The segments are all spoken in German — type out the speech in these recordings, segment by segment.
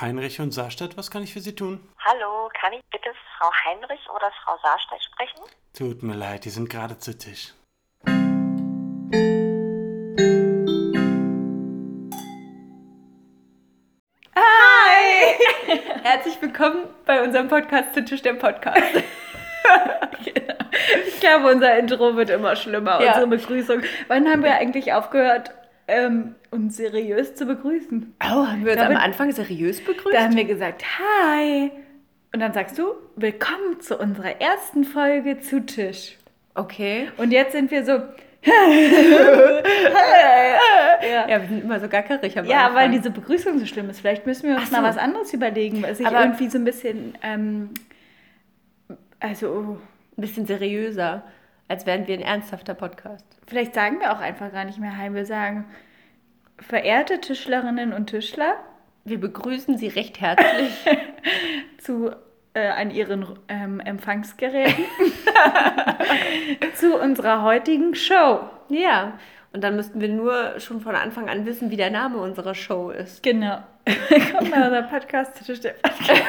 Heinrich und Saarstadt, was kann ich für Sie tun? Hallo, kann ich bitte Frau Heinrich oder Frau Saarstedt sprechen? Tut mir leid, die sind gerade zu Tisch. Hi! Herzlich willkommen bei unserem Podcast zu Tisch der Podcast. Genau. Ich glaube, unser Intro wird immer schlimmer, Ja. unsere Begrüßung. Wann haben wir eigentlich aufgehört, ähm, uns seriös zu begrüßen? Oh, haben wir uns Damit- am Anfang seriös begrüßt? Da haben wir gesagt, hi! Und dann sagst du, willkommen zu unserer ersten Folge zu Tisch. okay. Und jetzt sind wir so, ja, Ja, wir sind immer so gackerig Ja, Anfang. weil diese Begrüßung so schlimm ist. Vielleicht müssen wir uns Ach mal so. was anderes überlegen, weil sich Aber- irgendwie so ein bisschen, ähm, also Ein bisschen seriöser, als wären wir ein ernsthafter Podcast. vielleicht sagen wir auch einfach gar nicht mehr Hi. Wir sagen, verehrte Tischlerinnen und Tischler Wir begrüßen Sie recht herzlich. zu äh, an ihren ähm, Empfangsgeräten zu unserer heutigen Show. ja, und dann müssten wir nur schon von Anfang an wissen, wie der Name unserer Show ist. Genau. Kommt mal unser Podcast zu Tisch der Podcast.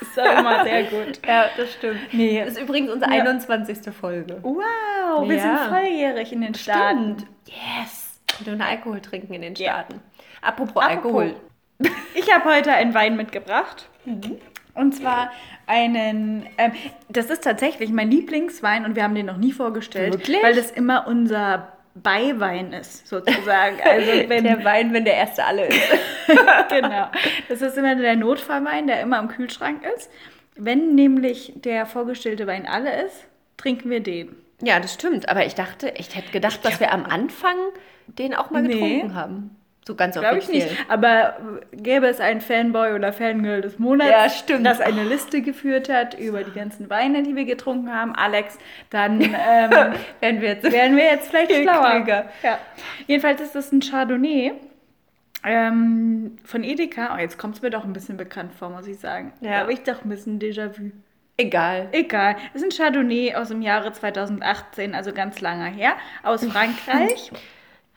Das ist auch immer sehr gut. Ja, das stimmt. Nee. Das ist übrigens unsere Ja. 21. Folge. Wow, wir Ja. sind volljährig in den Staaten. Yes. Wir dürfen Alkohol trinken in den. Staaten. Apropos, Apropos. Alkohol. Ich habe heute einen Wein mitgebracht. Mhm. Und zwar einen, ähm, das ist tatsächlich mein Lieblingswein und wir haben den noch nie vorgestellt, Wirklich? weil das immer unser Beiwein ist, sozusagen. Also wenn, Der Wein, wenn der erste alle ist. genau. Das ist immer der Notfallwein, der immer im Kühlschrank ist. Wenn nämlich der vorgestellte Wein alle ist, trinken wir den. Ja, das stimmt. Aber ich dachte, ich hätte gedacht, dass wir am Anfang den auch mal Nee. getrunken haben. So ganz Glaube ich nicht. Aber gäbe es einen Fanboy oder Fangirl des Monats, Ja, das eine Liste geführt hat über die ganzen Weine, die wir getrunken haben, Alex, dann ähm, Werden wir jetzt wären wir jetzt vielleicht Viel schlauer. Ja. Jedenfalls ist das ein Chardonnay ähm, von Edeka. Oh, jetzt kommt es mir doch ein bisschen bekannt vor, muss ich sagen. Ja. Aber ich doch ein bisschen Déjà-vu. Egal. Egal. Es ist ein Chardonnay aus dem Jahre 2018, also ganz lange her, aus Frankreich.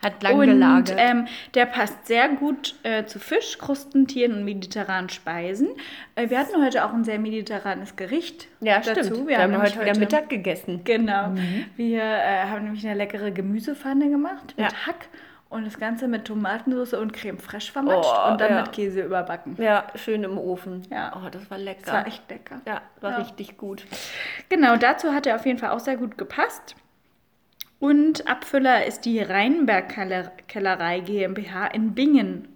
Hat lang und gelagert. ähm, der passt sehr gut äh, zu Fisch, Krustentieren und mediterranen Speisen. Äh, wir hatten heute auch ein sehr mediterranes Gericht ja, dazu. stimmt. Wir, haben heute nämlich wieder Mittag gegessen. Genau. Wir äh, haben nämlich eine leckere Gemüsepfanne gemacht mit Ja. Hack und das Ganze mit Tomatensauce und Creme fraiche vermatscht Oh, und dann ja. mit Käse überbacken. Ja, schön im Ofen. Ja. Oh, das war lecker. Das war echt lecker. ja, war Ja. richtig gut. Genau, dazu hat er auf jeden Fall auch sehr gut gepasst. Und Abfüller ist die Rheinberg Keller- Kellerei GmbH in Bingen.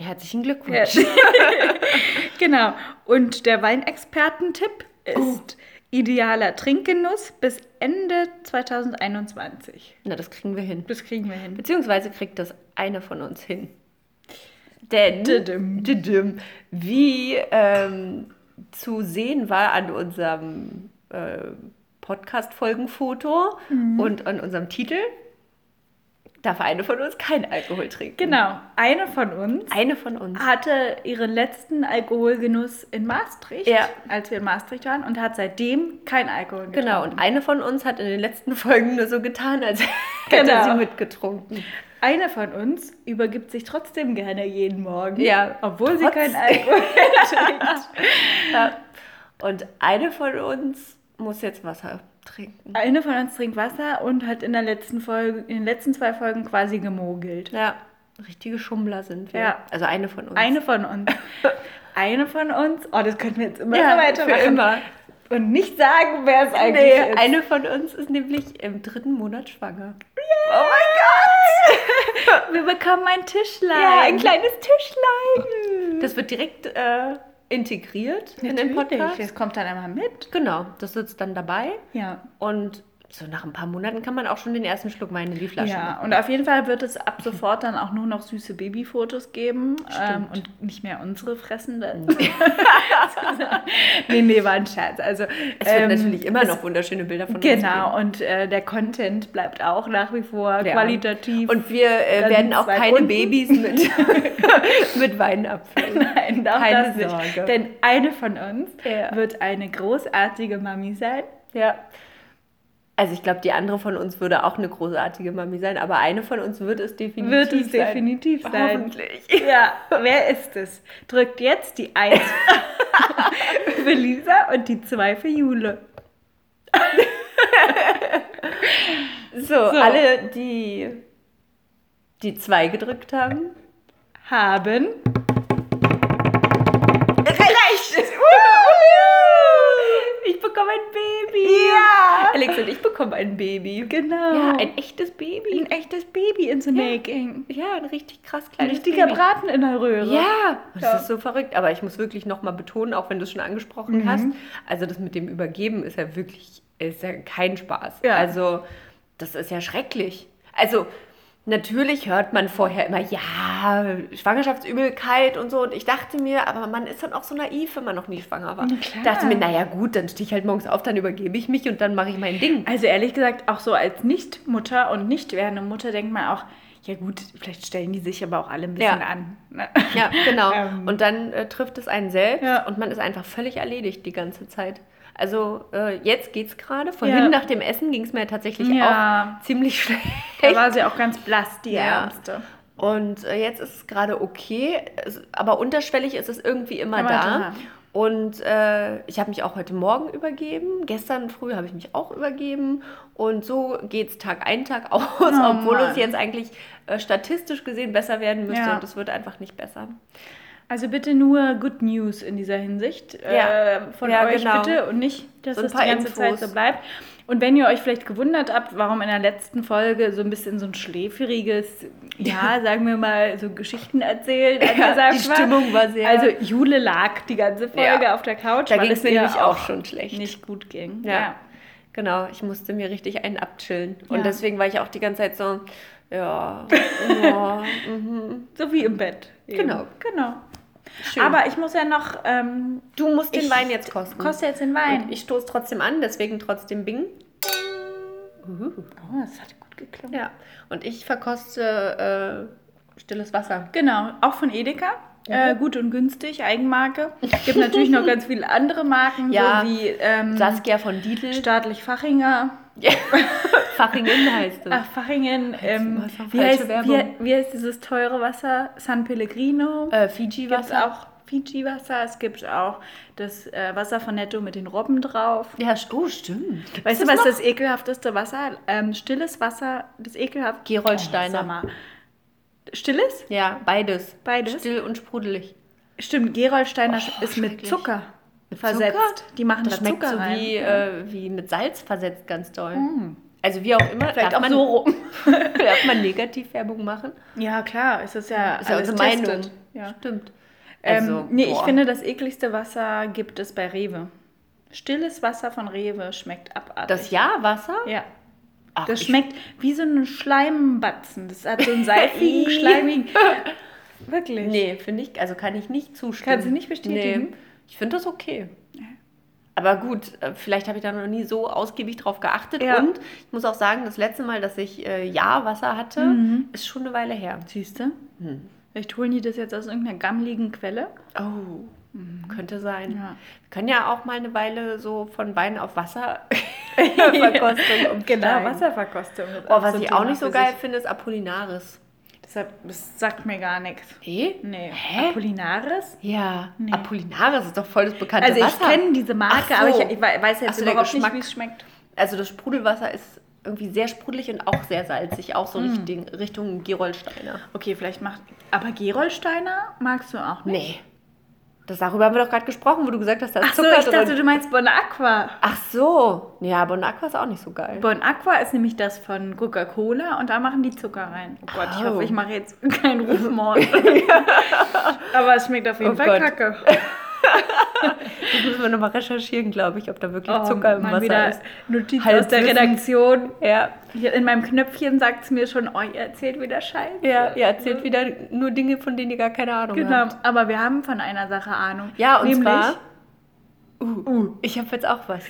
Herzlichen Glückwunsch. genau. Und der Weinexpertentipp ist idealer Trinkgenuss bis Ende 2021. Na, das kriegen wir hin. Das kriegen wir hin. Beziehungsweise kriegt das eine von uns hin. Denn, Didim. Didim, wie ähm, zu sehen war an unserem äh, Podcast-Folgenfoto Mhm. und an unserem Titel, darf eine von uns kein Alkohol trinken. Genau. Eine von uns Eine von uns. hatte ihren letzten Alkoholgenuss in Maastricht, Ja. als wir in Maastricht waren, und hat seitdem kein Alkohol getrunken. Genau, und eine von uns hat in den letzten Folgen nur so getan, als hätte Genau. sie mitgetrunken. Eine von uns übergibt sich trotzdem gerne jeden Morgen, Ja, obwohl sie trotzdem. kein Alkohol trinkt. Ja. Und eine von uns muss jetzt Wasser trinken. Eine von uns trinkt Wasser und hat in der letzten Folge, in den letzten zwei Folgen quasi gemogelt. Ja, richtige Schummler sind wir. Ja. Also eine von uns. Eine von uns. Eine von uns. Oh, das könnten wir jetzt immer ja, weitermachen. für immer. Und nicht sagen, wer es eigentlich Nee, ist. eine von uns ist nämlich im dritten Monat schwanger. Wir bekommen ein Tischlein. Ja, ein kleines Tischlein. Das wird direkt äh, integriert in den Natürlich. Podcast. Das kommt dann einmal mit. Genau, das sitzt dann dabei. Ja. Und so nach ein paar Monaten kann man auch schon den ersten Schluck Wein in die Flasche Ja, machen. und auf jeden Fall wird es ab sofort dann auch nur noch süße Babyfotos geben ähm, und nicht mehr unsere fressenden. nee, nee, war ein Scherz. Also, Es wird ähm, natürlich immer noch wunderschöne Bilder von uns geben. Genau, und äh, der Content bleibt auch nach wie vor Ja. qualitativ. Und wir äh, werden auch keine unten. Babys mit, mit Wein abfüllen. Nein, auch Keine das nicht. Sorge. Denn eine von uns Ja. wird eine großartige Mami sein. Ja. Also ich glaube, die andere von uns würde auch eine großartige Mami sein, aber eine von uns wird es definitiv Wird es sein. definitiv sein. Hoffentlich. Ja, wer ist es? Drückt jetzt die 1 für Lisa und die 2 für Jule. So, alle, die die zwei gedrückt haben. Haben. Recht! Ich bekomme ein Baby. Ja! Alex und ich bekommen ein Baby. Genau. Ja, ein echtes Baby. ein echtes Baby in the making. Ja, ein richtig krass Ein kleines richtiger Baby. Braten in der Röhre. Ja, das Ja. ist so verrückt. Aber ich muss wirklich nochmal betonen, auch wenn du es schon angesprochen Mhm. hast, also das mit dem Übergeben ist ja wirklich, ist ja kein Spaß. Ja. Also das ist ja schrecklich. Also natürlich hört man vorher immer, ja, Schwangerschaftsübelkeit und so. Und ich dachte mir, aber man ist dann auch so naiv, wenn man noch nie schwanger war. Klar. dachte mir, naja gut, dann stehe ich halt morgens auf, dann übergebe ich mich und dann mache ich mein Ding. Also ehrlich gesagt, auch so als Nicht-Mutter und nicht werdende Mutter denkt man auch, ja gut, vielleicht stellen die sich aber auch alle ein bisschen Ja. an. ne? Ja, genau. Ähm. und dann äh, trifft es einen selbst Ja. und man ist einfach völlig erledigt die ganze Zeit. Also äh, jetzt geht's gerade. Vorhin Ja. nach dem Essen ging es mir tatsächlich Ja. auch ziemlich schlecht. Da war sie auch ganz blass, die Ja. Ärmste. Und äh, jetzt ist es gerade okay, es, aber unterschwellig ist es irgendwie immer, Immer da. da. Und äh, ich habe mich auch heute Morgen übergeben. Gestern früh habe ich mich auch übergeben. Und so geht es Tag ein, Tag aus, obwohl Oh Mann. es jetzt eigentlich äh, statistisch gesehen besser werden müsste. Ja. Und es wird einfach nicht besser. Also bitte nur Good News in dieser Hinsicht Ja. äh, von Ja, euch genau. bitte und nicht, dass So es die ganze Infos. Zeit so bleibt. Und wenn ihr euch vielleicht gewundert habt, warum in der letzten Folge so ein bisschen so ein schläferiges, ja, sagen wir mal, so Geschichten erzählt angesagt die. Stimmung war sehr- Also Jule lag die ganze Folge Ja. auf der Couch, Da weil es mir nämlich auch schon schlecht. nicht gut ging. Ja. Genau, ich musste mir richtig einen abchillen. Und Ja. deswegen war ich auch die ganze Zeit so, ja, ja mhm. So wie im Bett. eben. Genau. Genau. Schön. Aber ich muss ja noch. Ähm, du musst den Wein jetzt kosten. koste jetzt den Wein. Und ich stoße trotzdem an, deswegen trotzdem Bing. oh, das hat gut geklungen. Ja. Und ich verkoste äh, stilles Wasser. Genau, auch von Edeka. Mhm. Äh, gut und günstig, Eigenmarke. Gibt natürlich noch ganz viele andere Marken, Ja. so wie ähm, Saskia von Dietl. Staatlich Fachinger. Fachingen heißt es. Ach, Fachingen. Ähm, wie, heißt, wie, wie heißt dieses teure Wasser? San Pellegrino. Äh, Gibt Fiji-Wasser. auch Fiji-Wasser. Es gibt auch das äh, Wasser von Netto mit den Robben drauf. Ja, oh, stimmt. Weißt du, was noch? das ekelhafteste Wasser? Ähm, stilles Wasser, das ekelhaft. Gerolsteiner. Oh, mal. Stilles? Ja, beides. Beides? Still und sprudelig. Stimmt, Gerolsteiner Oh, ist mit. Zucker versetzt. Zucker? Die machen Das da schmeckt Zucker so rein. wie, äh, wie mit Salz versetzt, ganz doll. Also wie auch immer. Vielleicht darf auch man, so rum. darf man Negativwerbung machen? Ja, klar, ist das ja, Ist ja alles unsere Meinung. Ja. Stimmt. Ähm, Also, nee, ich boah. finde, das ekligste Wasser gibt es bei Rewe. Stilles Wasser von Rewe schmeckt abartig. Das Ja-Wasser? Ja. Ach, Das ich- schmeckt wie so ein Schleimbatzen. Das hat so einen seifigen, Ih. schleimigen. Wirklich. Nee, finde ich, also kann ich nicht zustimmen. Kannst du nicht bestätigen? Nee, ich finde das okay. Aber gut, äh, vielleicht habe ich da noch nie so ausgiebig drauf geachtet. Ja. Und ich muss auch sagen, das letzte Mal, dass ich äh, Ja-Wasser hatte, Mhm. ist schon eine Weile her. Siehst du? Hm. Vielleicht holen die das jetzt aus irgendeiner gammeligen Quelle. Oh, könnte sein. Mhm. Ja. Wir können ja auch mal eine Weile so von Wein auf Wasser Verkostung. Genau, Wasserverkostung. Oh, was ich auch nicht so geil finde, ist Apollinaris. Deshalb, das sagt mir gar nichts. Nee? Nee. Hä? Apollinaris? Ja, Nee. Apollinaris ist doch voll das bekannte Also ich Wasser. kenne diese Marke, Ach aber so. ich, ich weiß jetzt so, überhaupt nicht, wie es schmeckt. Also das Sprudelwasser ist irgendwie sehr sprudelig und auch sehr salzig, auch Mm. so Richtung, Richtung Gerolsteiner. Okay, vielleicht macht... Aber Gerolsteiner magst du auch nicht? Nee. Das, darüber haben wir doch gerade gesprochen, wo du gesagt hast, da ist Ach so, Zucker ich dachte, drin. du meinst Bon Aqua. Ach so. Ja, Bon Aqua ist auch nicht so geil. Bon Aqua ist nämlich das von Coca-Cola und da machen die Zucker rein. Oh Gott, ich Oh. hoffe, ich mache jetzt keinen Rufmord. Aber es schmeckt auf jeden Oh Fall Gott. kacke. Das müssen wir nochmal recherchieren, glaube ich, ob da wirklich Oh, Zucker im mal Wasser ist. Notiz Halbwissen. aus der Redaktion. Ja, Hier in meinem Knöpfchen sagt es mir schon, oh, ihr erzählt wieder Scheiße. ja, ihr erzählt wieder nur Dinge, von denen ihr gar keine Ahnung Genau, habt. aber wir haben von einer Sache Ahnung. Ja, und Nämlich, zwar... Uh, ich habe jetzt auch was.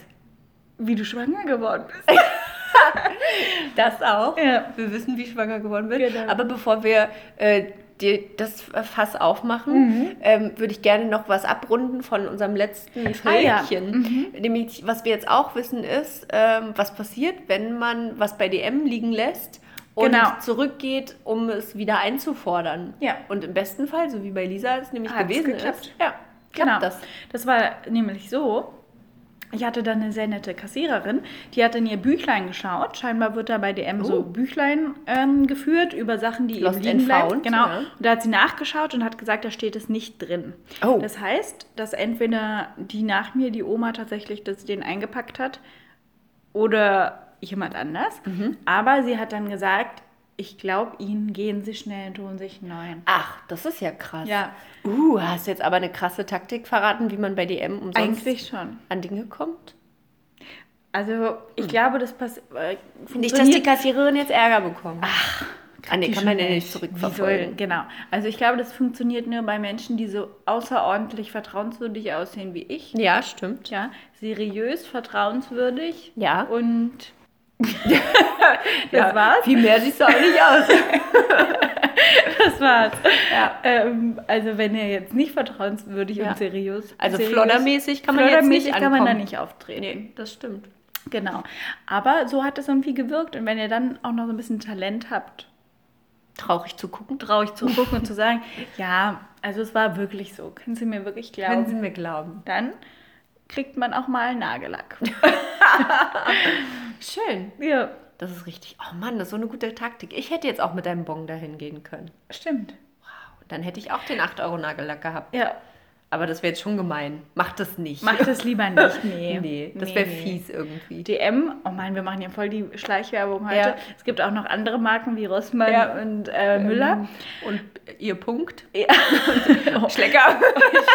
wie du schwanger geworden bist. Das auch. Ja. Wir wissen, wie schwanger geworden wird. Genau. Aber bevor wir äh, die, das Fass aufmachen, Mhm. ähm, würde ich gerne noch was abrunden von unserem letzten Ah, ja. Fältchen. Nämlich, was wir jetzt auch wissen, ist, ähm, was passiert, wenn man was bei DM liegen lässt und Genau. zurückgeht, um es wieder einzufordern. Ja. Und im besten Fall, so wie bei Lisa es nämlich Hat's gewesen geklappt. ist, ja, klappt Genau. das. Das war nämlich so. Ich hatte dann eine sehr nette Kassiererin, die hat in ihr Büchlein geschaut. Scheinbar wird da bei DM so Oh. Büchlein ähm, geführt über Sachen, die Lost eben liegen bleiben. Genau. ja. Und da hat sie nachgeschaut und hat gesagt, da steht es nicht drin. Oh. Das heißt, dass entweder die nach mir, die Oma tatsächlich das den eingepackt hat oder jemand anders. Mhm. Aber sie hat dann gesagt, ich glaube Ihnen, gehen Sie schnell und holen sich einen neuen. Ach, das ist ja krass. Ja. Uh, hast jetzt aber eine krasse Taktik verraten, wie man bei DM umsonst Eigentlich schon. an Dinge kommt? Also ich glaube, das passiert. Äh, Nicht, dass die Kassiererin jetzt Ärger bekommt. Ach, ah, nee, Die kann man ja nicht zurückverfolgen. soll- Genau. Also ich glaube, das funktioniert nur bei Menschen, die so außerordentlich vertrauenswürdig aussehen wie ich. Ja, stimmt. Ja, seriös, vertrauenswürdig. Ja. Und das ja, war's. Viel mehr siehst du auch nicht aus. Das war's. Ja. Ähm, also wenn ihr jetzt nicht vertrauenswürdig Ja. und seriös. Also seriös, floddermäßig kann man jetzt floddermäßig nicht kann man da ankommen. nicht auftreten. nee, das stimmt. Genau. Aber so hat es irgendwie gewirkt. Und wenn ihr dann auch noch so ein bisschen Talent habt, Traurig zu gucken. traurig zu gucken und zu sagen, ja, also es war wirklich so. Können Sie mir wirklich glauben? Können Sie mir glauben. Dann kriegt man auch mal Nagellack. Schön. ja, Das ist richtig. Oh Mann, das ist so eine gute Taktik. Ich hätte jetzt auch mit deinem Bon dahin gehen können. stimmt. Dann hätte ich auch den 8-Euro-Nagellack gehabt. Ja, Aber das wäre jetzt schon gemein. Mach das nicht. mach das lieber nicht. Nee, Nee, das wäre nee. fies irgendwie. DM, oh Mann, wir machen ja voll die Schleichwerbung heute. Ja. Es gibt auch noch andere Marken wie Rossmann Ja. und äh, Müller. Und ihr Punkt? Ja. Schlecker.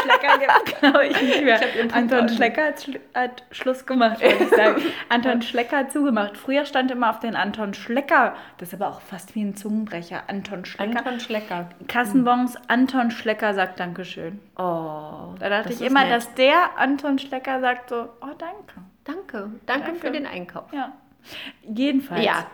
Schlecker gibt glaube ich nicht mehr. Ich Anton. Schlecker hat, Schlu- hat Schluss gemacht, würde ich sagen. Anton Schlecker hat zugemacht. Früher stand immer auf den Anton Schlecker. Das ist aber auch fast wie ein Zungenbrecher. Anton Schlecker. Anton Schlecker. Kassenbons, Anton Schlecker sagt Dankeschön. Oh. Da dachte ich immer, nett. dass der Anton Schlecker sagt so, oh danke. Danke. Danke. Danke. für den Einkauf. Ja. Jedenfalls. Ja.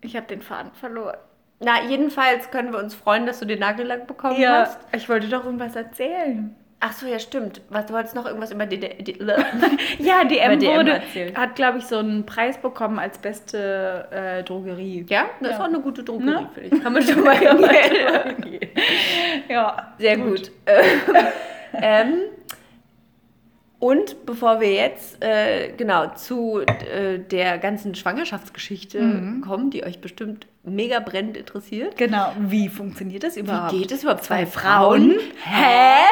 Ich habe den Faden verloren. Na, jedenfalls können wir uns freuen, dass du den Nagellack bekommen Ja, hast. ich wollte doch irgendwas erzählen. Ach so, ja, stimmt. Was, du wolltest noch irgendwas über die... die, die Ja, DM DM wurde, erzählen. hat, glaube ich, so einen Preis bekommen als beste äh, Drogerie. ja, das ist Ja. auch eine gute Drogerie, Ne? finde ich. Kann man schon mal hingehen. Ja, Sehr gut. ähm, und bevor wir jetzt äh, genau zu äh, der ganzen Schwangerschaftsgeschichte kommen, die euch bestimmt mega brennend interessiert. Genau. Wie funktioniert das überhaupt? Wie geht es überhaupt? Zwei Frauen? Hä?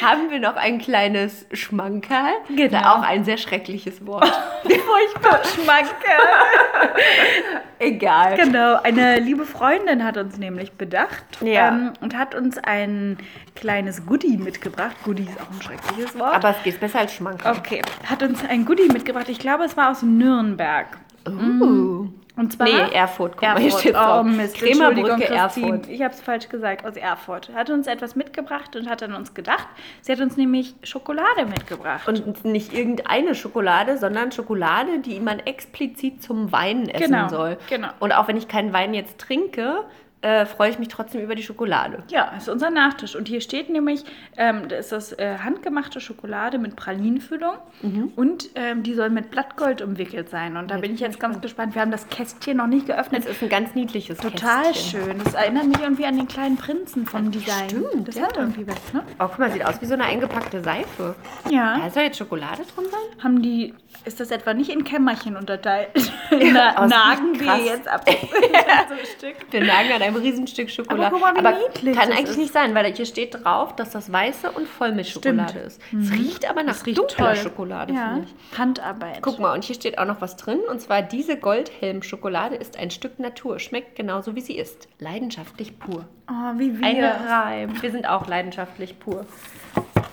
Haben wir noch ein kleines Schmankerl? Genau. Auch ein sehr schreckliches Wort. Furchtbar Schmanke. Egal. Genau, eine liebe Freundin hat uns nämlich bedacht Ja. ähm, und hat uns ein kleines Goodie mitgebracht. Goodie ist auch ein schreckliches Wort. Aber es geht besser als Schmankerl. okay, hat uns ein Goodie mitgebracht. Ich glaube, es war aus Nürnberg. Uh. Und zwar Nee, Erfurt. Guck mal, hier Erfurt. oh. Mist, Bremerbrücke. Erfurt. Ich habe es falsch gesagt, aus Erfurt. Hat uns etwas mitgebracht und hat an uns gedacht. Sie hat uns nämlich Schokolade mitgebracht. Und nicht irgendeine Schokolade, sondern Schokolade, die man explizit zum Weinen essen Genau, soll. genau. Und auch wenn ich keinen Wein jetzt trinke, äh, freue ich mich trotzdem über die Schokolade. Ja, ist unser Nachtisch. Und hier steht nämlich, ähm, da ist das äh, handgemachte Schokolade mit Pralinenfüllung Mhm. und ähm, die soll mit Blattgold umwickelt sein. Und da bin ich jetzt ganz gespannt. Wir haben das Kästchen noch nicht geöffnet. Das ist ein ganz niedliches Total Kästchen. schön. Das erinnert mich irgendwie an den kleinen Prinzen vom Design. stimmt, das ja. hat irgendwie was, ne? Oh, guck mal, sieht aus wie so eine eingepackte Seife. Ja. Da soll jetzt Schokolade drin sein? Haben die, ist das etwa nicht in Kämmerchen unterteilt? Na, aber es nagen wir jetzt ab. so ein Stück. Wir nagen an einem Riesenstück Schokolade. Aber guck mal, wie niedlich kann eigentlich ist. nicht sein, weil hier steht drauf, dass das weiße und Vollmilchschokolade Stimmt. ist. Es riecht aber nach riecht dunkler toll. Schokolade, ja. finde ich. Handarbeit. Guck mal, und hier steht auch noch was drin. Und zwar, diese Goldhelm-Schokolade ist ein Stück Natur. Schmeckt genauso, wie sie ist. Leidenschaftlich pur. Oh, wie wir. Eine Reim. Wir sind auch leidenschaftlich pur.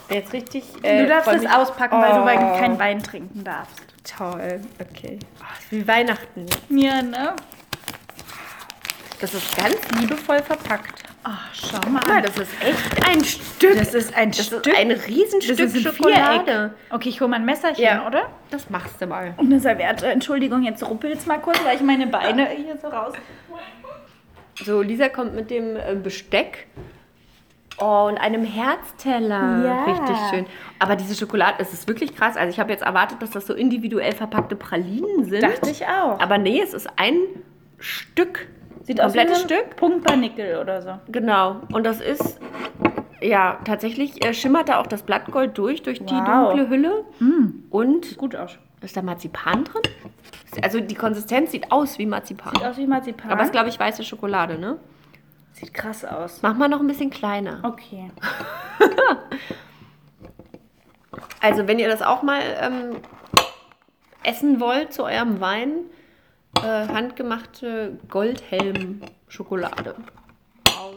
Jetzt richtig. äh, Du darfst mich- auspacken, weil du Oh. wein- kein Wein trinken darfst. Toll. Okay. Oh, ist wie Weihnachten. Ja, ne? Das ist ganz liebevoll verpackt. Ach, schau mal Guck mal, an. das ist echt ein Stück. Das ist ein Das Stück. ist ein Riesenstück das ist ein Schokolade. Viereck. Okay, ich hole mal ein Messerchen, Ja. oder? Das machst du mal. Und eine Serviette. Entschuldigung, jetzt ruppelt es mal kurz, weil ich meine Beine hier so raus. So, Lisa kommt mit dem äh, Besteck. Oh, und einem Herzteller. Ja. Richtig schön. Aber diese Schokolade, es ist wirklich krass. Also ich habe jetzt erwartet, dass das so individuell verpackte Pralinen sind. Dachte ich auch. Aber nee, es ist ein Stück. Sieht aus wie ein Stück. Punktbarnickel oder so. Genau. Und das ist, ja, tatsächlich äh, schimmert da auch das Blattgold durch, durch die Wow. dunkle Hülle. Und Gut aus. ist da Marzipan drin? Also die Konsistenz sieht aus wie Marzipan. Sieht aus wie Marzipan. Aber es ist, glaube ich, weiße Schokolade, ne? Sieht krass aus. Mach mal noch ein bisschen kleiner. Okay. Also, wenn ihr das auch mal ähm, essen wollt zu eurem Wein, äh, handgemachte Goldhelm-Schokolade.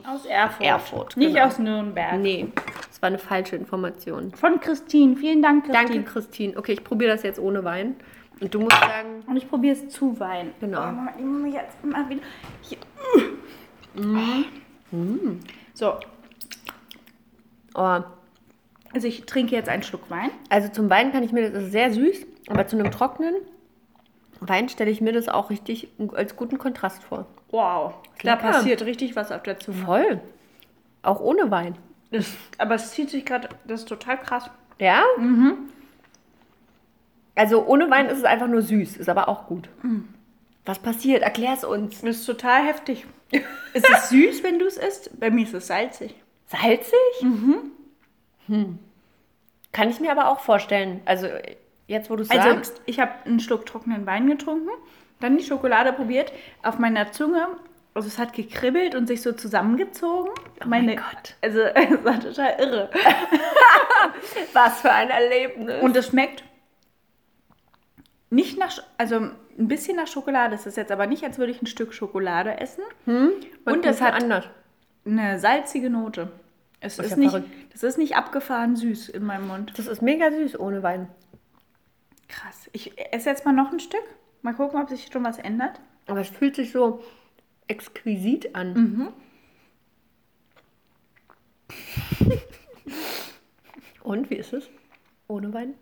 Aus Erfurt. Erfurt, Nicht genau. aus Nürnberg. Nee, das war eine falsche Information. Von Christine. Vielen Dank, Christine. Danke, Christine. Okay, ich probiere das jetzt ohne Wein. Und du musst sagen, Und ich probiere es zu Wein. Genau. Oh, ich muss jetzt mal wieder. Hier. So, oh, also ich trinke jetzt einen Schluck Wein. also zum Wein kann ich mir, das ist sehr süß, aber zu einem trockenen Wein stelle ich mir das auch richtig als guten Kontrast vor. Wow. Da passiert richtig was auf der Zunge. Voll. Auch ohne Wein. Das, aber es zieht sich gerade, das ist total krass. Ja? Also ohne Wein ist es einfach nur süß, ist aber auch gut. Was passiert? Erklär es uns. Das ist total heftig. ist es süß, wenn du es isst? Bei mir ist es salzig. Salzig? Hm. Kann ich mir aber auch vorstellen. Also jetzt, wo du es Also sagst. ich habe einen Schluck trockenen Wein getrunken, dann die Schokolade probiert. Auf meiner Zunge, also es hat gekribbelt und sich so zusammengezogen. Oh mein Gott. Also es war total irre. Was für ein Erlebnis. Und es schmeckt nicht nach, also ein bisschen nach Schokolade. Es ist jetzt aber nicht, als würde ich ein Stück Schokolade essen. Und es hat anders. eine salzige Note. Es ist ist ja nicht, verrückt. das ist nicht abgefahren süß in meinem Mund. Das ist mega süß ohne Wein. Krass. Ich esse jetzt mal noch ein Stück. Mal gucken, ob sich schon was ändert. Aber es fühlt sich so exquisit an. Und wie ist es? Ohne Wein?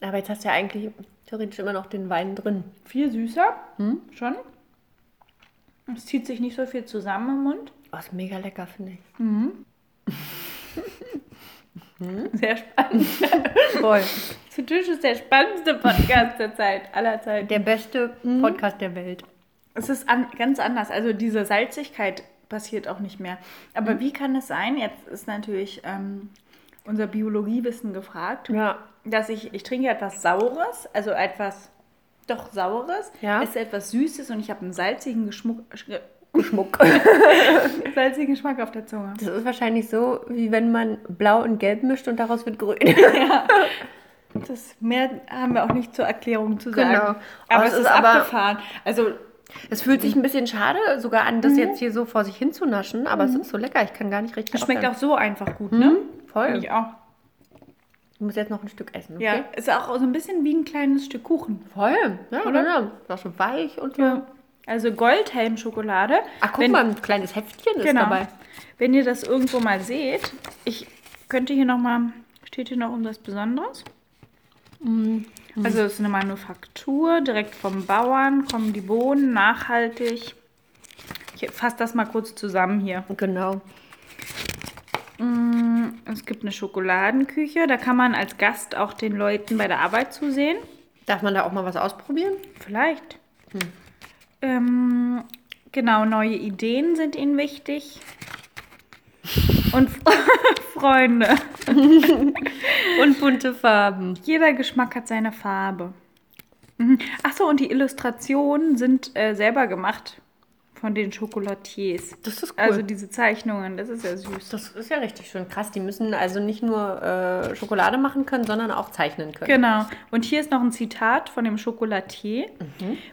Aber jetzt hast du ja eigentlich theoretisch immer noch den Wein drin. Viel süßer. Schon. Es zieht sich nicht so viel zusammen im Mund. Oh, ist mega lecker, finde ich. Sehr spannend. Voll. Zu Tisch ist der spannendste Podcast der Zeit, aller Zeit. Der beste Podcast der Welt. Es ist an, ganz anders. Also diese Salzigkeit passiert auch nicht mehr. Aber wie kann es sein? Jetzt ist natürlich ähm, unser Biologiewissen gefragt, Ja. dass ich, ich trinke etwas Saures, also etwas doch Saures, Ja. esse etwas Süßes und ich habe einen salzigen Geschmuck, sch- Geschmuck. salzigen Geschmack auf der Zunge. Das ist wahrscheinlich so, wie wenn man blau und gelb mischt und daraus wird grün. Das mehr haben wir auch nicht zur Erklärung zu sagen. Genau. Aber Aber es es ist aber- abgefahren. Also Es fühlt sich ein bisschen schade sogar an, das jetzt hier so vor sich hinzunaschen, aber es ist so lecker, ich kann gar nicht richtig es schmeckt auch aufhören. so einfach gut, ne? Voll. Ich auch. Ich muss jetzt noch ein Stück essen, okay? Ja, ist auch so ein bisschen wie ein kleines Stück Kuchen. Voll. Ja, Oder? genau. Das ist so weich und so. Ja. Also Goldhelm-Schokolade. Ach, guck Wenn- mal, ein kleines Heftchen ist Genau. dabei. Wenn ihr das irgendwo mal seht, ich könnte hier nochmal, steht hier noch irgendwas Besonderes? Also es ist eine Manufaktur, direkt vom Bauern, kommen die Bohnen, nachhaltig. Ich fasse das mal kurz zusammen hier. Genau. Es gibt eine Schokoladenküche, da kann man als Gast auch den Leuten bei der Arbeit zusehen. Darf man da auch mal was ausprobieren? Vielleicht. Ähm, genau, neue Ideen sind ihnen wichtig. Und Freunde. Und bunte Farben. Jeder Geschmack hat seine Farbe. Mhm. Achso, und die Illustrationen sind äh, selber gemacht von den Chocolatiers. Das ist cool. Also diese Zeichnungen, das ist ja süß. Das ist ja richtig schön krass. Die müssen also nicht nur äh, Schokolade machen können, sondern auch zeichnen können. Genau. Und hier ist noch ein Zitat von dem Chocolatier.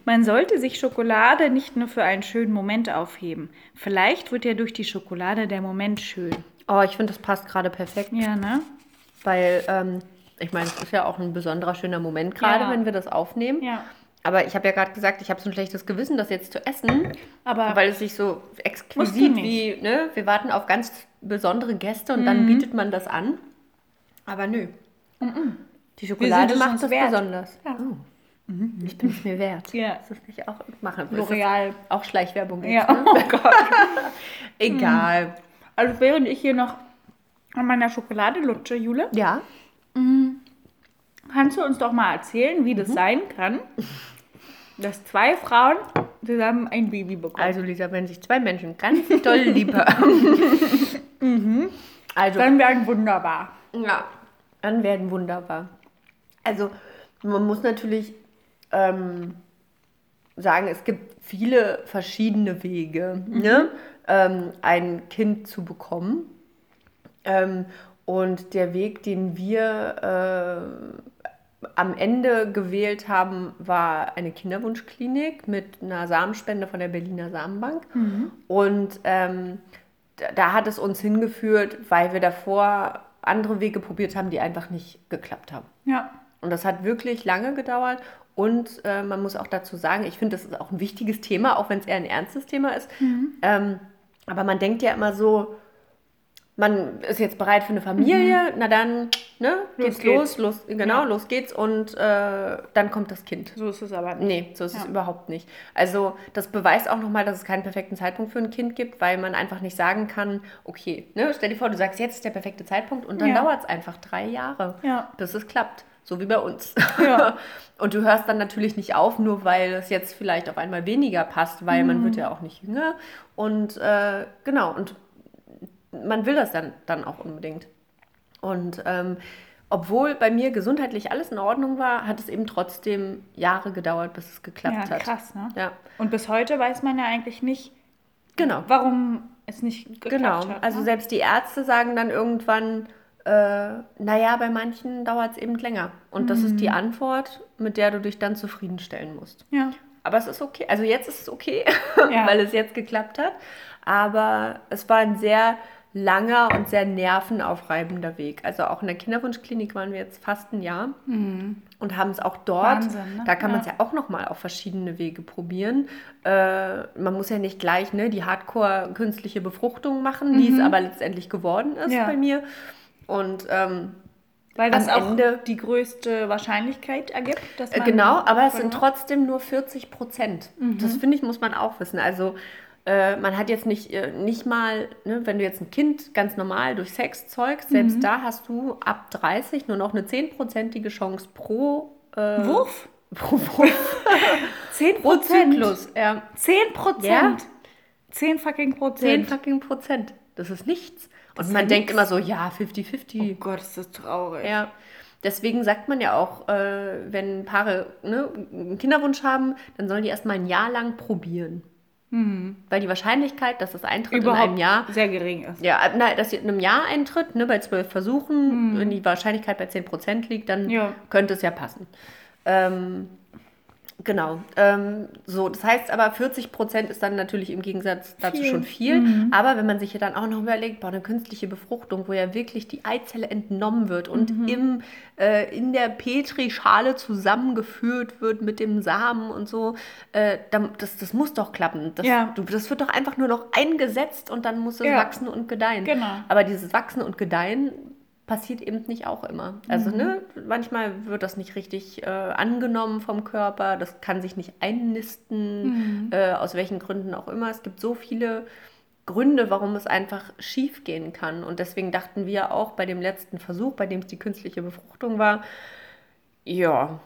Man sollte sich Schokolade nicht nur für einen schönen Moment aufheben. Vielleicht wird ja durch die Schokolade der Moment schön. Oh, ich finde, das passt gerade perfekt. Ja, ne? Weil, ähm, ich meine, es ist ja auch ein besonderer schöner Moment gerade, Ja. wenn wir das aufnehmen. Ja. Aber ich habe ja gerade gesagt, ich habe so ein schlechtes Gewissen, das jetzt zu essen, Aber weil es sich so exquisit wie, ne, wir warten auf ganz besondere Gäste und dann bietet man das an. Aber nö. Die Schokolade macht das wert. besonders. Ja. Oh. Ich bin es mir wert. Ja. Ist das nicht auch machen? L'Oreal. Ist Auch Schleichwerbung Ja, ne? oh Gott. Egal. Also während ich hier noch an meiner Schokolade lutsche, Jule, Ja. Kannst du uns doch mal erzählen, wie das sein kann, dass zwei Frauen zusammen ein Baby bekommen. Also Lisa, wenn sich zwei Menschen ganz doll lieb haben. Also Dann werden wunderbar. Ja, dann werden wunderbar. Also man muss natürlich ähm, sagen, es gibt viele verschiedene Wege, ne, ähm, ein Kind zu bekommen. Ähm, und der Weg, den wir äh, am Ende gewählt haben, war eine Kinderwunschklinik mit einer Samenspende von der Berliner Samenbank. Und ähm, da, da hat es uns hingeführt, weil wir davor andere Wege probiert haben, die einfach nicht geklappt haben. Ja. Und das hat wirklich lange gedauert. Und äh, man muss auch dazu sagen, ich finde, das ist auch ein wichtiges Thema, auch wenn es eher ein ernstes Thema ist. Ähm, aber man denkt ja immer so, man ist jetzt bereit für eine Familie, na dann, ne, geht's geht's. los, los, genau, Ja. los geht's und äh, dann kommt das Kind. So ist es aber nicht. Nee, so ist es Ja. überhaupt nicht. Also das beweist auch nochmal, dass es keinen perfekten Zeitpunkt für ein Kind gibt, weil man einfach nicht sagen kann, okay, ne, stell dir vor, du sagst, jetzt ist der perfekte Zeitpunkt und dann Ja. dauert es einfach drei Jahre, Ja. bis es klappt. So wie bei uns. Und du hörst dann natürlich nicht auf, nur weil es jetzt vielleicht auf einmal weniger passt, weil man wird ja auch nicht jünger. Und äh, genau, und man will das dann, dann auch unbedingt. Und ähm, obwohl bei mir gesundheitlich alles in Ordnung war, hat es eben trotzdem Jahre gedauert, bis es geklappt Ja, hat. krass, ne? Ja, Und bis heute weiß man ja eigentlich nicht, genau. warum es nicht geklappt Genau. hat. Also ne? selbst die Ärzte sagen dann irgendwann, äh, naja, bei manchen dauert es eben länger. Und das ist die Mhm. Antwort, mit der du dich dann zufriedenstellen musst. Ja. Aber es ist okay. Also jetzt ist es okay, Ja. weil es jetzt geklappt hat. Aber es war ein sehr langer und sehr nervenaufreibender Weg. Also auch in der Kinderwunschklinik waren wir jetzt fast ein Jahr und haben es auch dort. Mhm. Wahnsinn, ne? Da kann man es Ja. ja auch noch mal auf verschiedene Wege probieren. Äh, man muss ja nicht gleich ne, die Hardcore künstliche Befruchtung machen, die es aber letztendlich geworden ist Mhm. Ja. bei mir. Und ähm, Weil das am auch Ende- die größte Wahrscheinlichkeit ergibt, dass Äh, man Genau, aber es sind trotzdem nur 40 Prozent. Das finde ich, muss man auch wissen. Also äh, man hat jetzt nicht, äh, nicht mal, ne, wenn du jetzt ein Kind ganz normal durch Sex zeugst, selbst da hast du ab 30 nur noch eine 10-prozentige Chance pro, äh, Wurf? pro, Wurf, 10 pro Zyklus. Ja, 10 Prozent. Ja. 10 fucking 10 Prozent. fucking Prozent. Das ist nichts. Und man denkt nix. immer so, ja, 50-50. Oh Gott, ist das traurig. Ja, deswegen sagt man ja auch, äh, wenn Paare ne, einen Kinderwunsch haben, dann sollen die erstmal ein Jahr lang probieren. Weil die Wahrscheinlichkeit, dass es eintritt Mhm. Überhaupt in einem Jahr, sehr gering ist. ja, äh, nein, dass sie in einem Jahr eintritt, ne, bei zwölf Versuchen, wenn die Wahrscheinlichkeit bei 10% liegt, dann Mhm. Ja. könnte es ja passen. Ähm, genau. Ähm, so, das heißt aber, 40% ist dann natürlich im Gegensatz dazu Viel. schon viel. Aber wenn man sich ja dann auch noch überlegt, boah, eine künstliche Befruchtung, wo ja wirklich die Eizelle entnommen wird und im, äh, in der Petrischale zusammengeführt wird mit dem Samen und so, äh, das, das muss doch klappen. Das, Ja. du, das wird doch einfach nur noch eingesetzt und dann muss es Ja. wachsen und gedeihen. Genau. Aber dieses Wachsen und Gedeihen passiert eben nicht auch immer. Also ne, manchmal wird das nicht richtig äh, angenommen vom Körper, das kann sich nicht einnisten, äh, aus welchen Gründen auch immer. Es gibt so viele Gründe, warum es einfach schief gehen kann. Und deswegen dachten wir auch bei dem letzten Versuch, bei dem es die künstliche Befruchtung war, ja,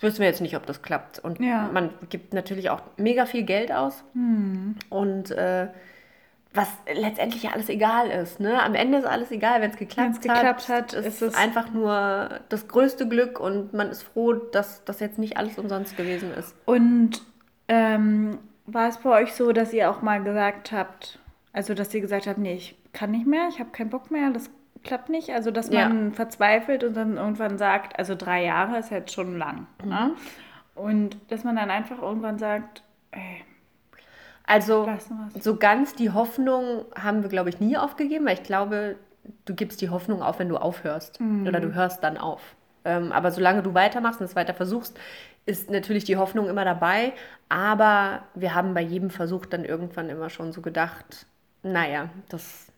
wissen wir jetzt nicht, ob das klappt. Und Ja. man gibt natürlich auch mega viel Geld aus. Und äh, was letztendlich ja alles egal ist. Ne? Am Ende ist alles egal, wenn es geklappt, geklappt hat, ist ist es es- einfach nur das größte Glück und man ist froh, dass das jetzt nicht alles umsonst gewesen ist. Und ähm, war es bei euch so, dass ihr auch mal gesagt habt, also dass ihr gesagt habt, nee, ich kann nicht mehr, ich habe keinen Bock mehr, das klappt nicht. Also dass Ja. man verzweifelt und dann irgendwann sagt, also drei Jahre ist jetzt schon lang. Ne? Und dass man dann einfach irgendwann sagt, ey, Also so ganz die Hoffnung haben wir, glaube ich, nie aufgegeben, weil ich glaube, du gibst die Hoffnung auf, wenn du aufhörst. Mhm. Oder du hörst dann auf. Ähm, aber solange du weitermachst und es weiter versuchst, ist natürlich die Hoffnung immer dabei. Aber wir haben bei jedem Versuch dann irgendwann immer schon so gedacht, naja, das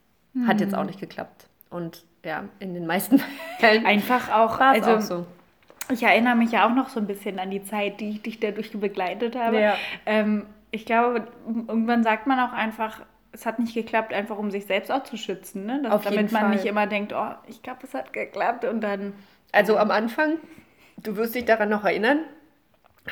hat jetzt auch nicht geklappt. Und ja, in den meisten Fällen Einfach auch, also auch so. ich erinnere mich ja auch noch so ein bisschen an die Zeit, die ich dich dadurch begleitet habe. Ja. Ähm, ich glaube, irgendwann sagt man auch einfach, es hat nicht geklappt, einfach um sich selbst auch zu schützen. Ne? Dass, damit man Fall. nicht immer denkt, oh, ich glaube, es hat geklappt und dann. Also am Anfang, du wirst dich daran noch erinnern,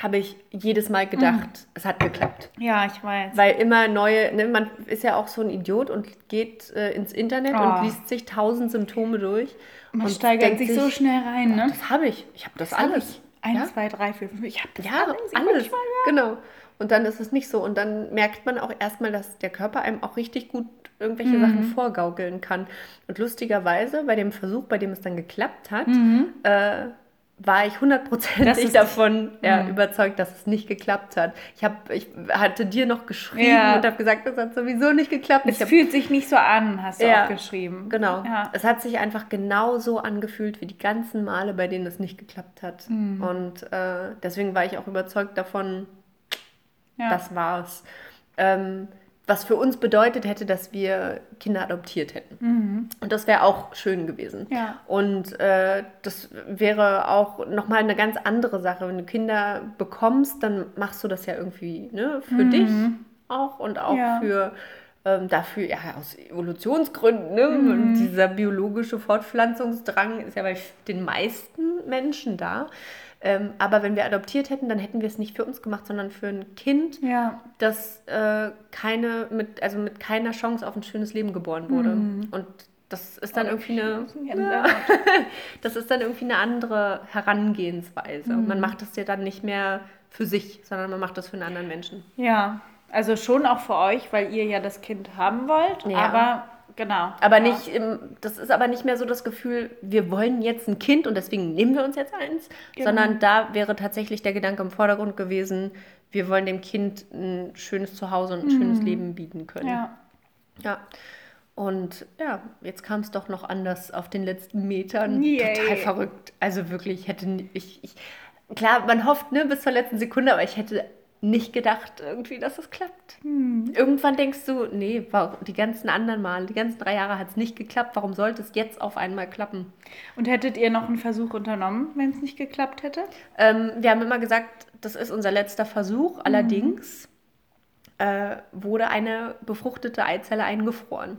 habe ich jedes Mal gedacht, es hat geklappt. Ja, ich weiß. Weil immer neue, ne, man ist ja auch so ein Idiot und geht äh, ins Internet Oh. und liest sich tausend Symptome durch. man und steigert denkt sich so schnell rein, ne? Das habe ich. Ich habe das, Das hab alles. ich. Eins, ja? zwei, drei, vier, fünf. Ich habe das Ja, alles. Alles. Genau. Und dann ist es nicht so. Und dann merkt man auch erstmal, dass der Körper einem auch richtig gut irgendwelche Mhm. Sachen vorgaukeln kann. Und lustigerweise, bei dem Versuch, bei dem es dann geklappt hat, äh, war ich hundertprozentig davon ja, Mhm. überzeugt, dass es nicht geklappt hat. Ich, hab, ich hatte dir noch geschrieben Ja. und habe gesagt, das hat sowieso nicht geklappt. Es ich hab, fühlt sich nicht so an, hast du Ja, auch geschrieben. Genau. Ja. Es hat sich einfach genauso angefühlt wie die ganzen Male, bei denen es nicht geklappt hat. Mhm. Und äh, deswegen war ich auch überzeugt davon, ja. das war's. Ähm, was für uns bedeutet hätte, dass wir Kinder adoptiert hätten. Und das wäre auch schön gewesen. Mhm. Ja. Und äh, das wäre auch nochmal eine ganz andere Sache. Wenn du Kinder bekommst, dann machst du das ja irgendwie ne, für dich auch und auch Mhm. Ja. für ähm, dafür, ja, aus Evolutionsgründen. Ne? Mhm. Und dieser biologische Fortpflanzungsdrang ist ja bei den meisten Menschen da. Ähm, aber wenn wir adoptiert hätten, dann hätten wir es nicht für uns gemacht, sondern für ein Kind, ja. das äh, keine, mit, also mit keiner Chance auf ein schönes Leben geboren wurde. Mhm. Und das ist dann irgendwie eine, das ist dann irgendwie eine andere Herangehensweise. Mhm. Man macht das ja dann nicht mehr für sich, sondern man macht das für einen anderen Menschen. Ja, also schon auch für euch, weil ihr ja das Kind haben wollt, Ja. aber genau. Aber ja. nicht, das ist aber nicht mehr so das Gefühl, wir wollen jetzt ein Kind und deswegen nehmen wir uns jetzt eins, Genau. sondern da wäre tatsächlich der Gedanke im Vordergrund gewesen, wir wollen dem Kind ein schönes Zuhause und ein schönes Leben bieten können. Mhm. Ja. Ja. Und ja, jetzt kam es doch noch anders auf den letzten Metern. Yay. Total verrückt. Also wirklich, ich hätte ich, ich klar, man hofft, ne, bis zur letzten Sekunde, aber ich hätte nicht gedacht irgendwie, dass es klappt. Hm. Irgendwann denkst du, nee, die ganzen anderen Mal, die ganzen drei Jahre hat es nicht geklappt, warum sollte es jetzt auf einmal klappen? Und hättet ihr noch einen Versuch unternommen, wenn es nicht geklappt hätte? Ähm, wir haben immer gesagt, das ist unser letzter Versuch. Allerdings äh, wurde eine befruchtete Eizelle eingefroren.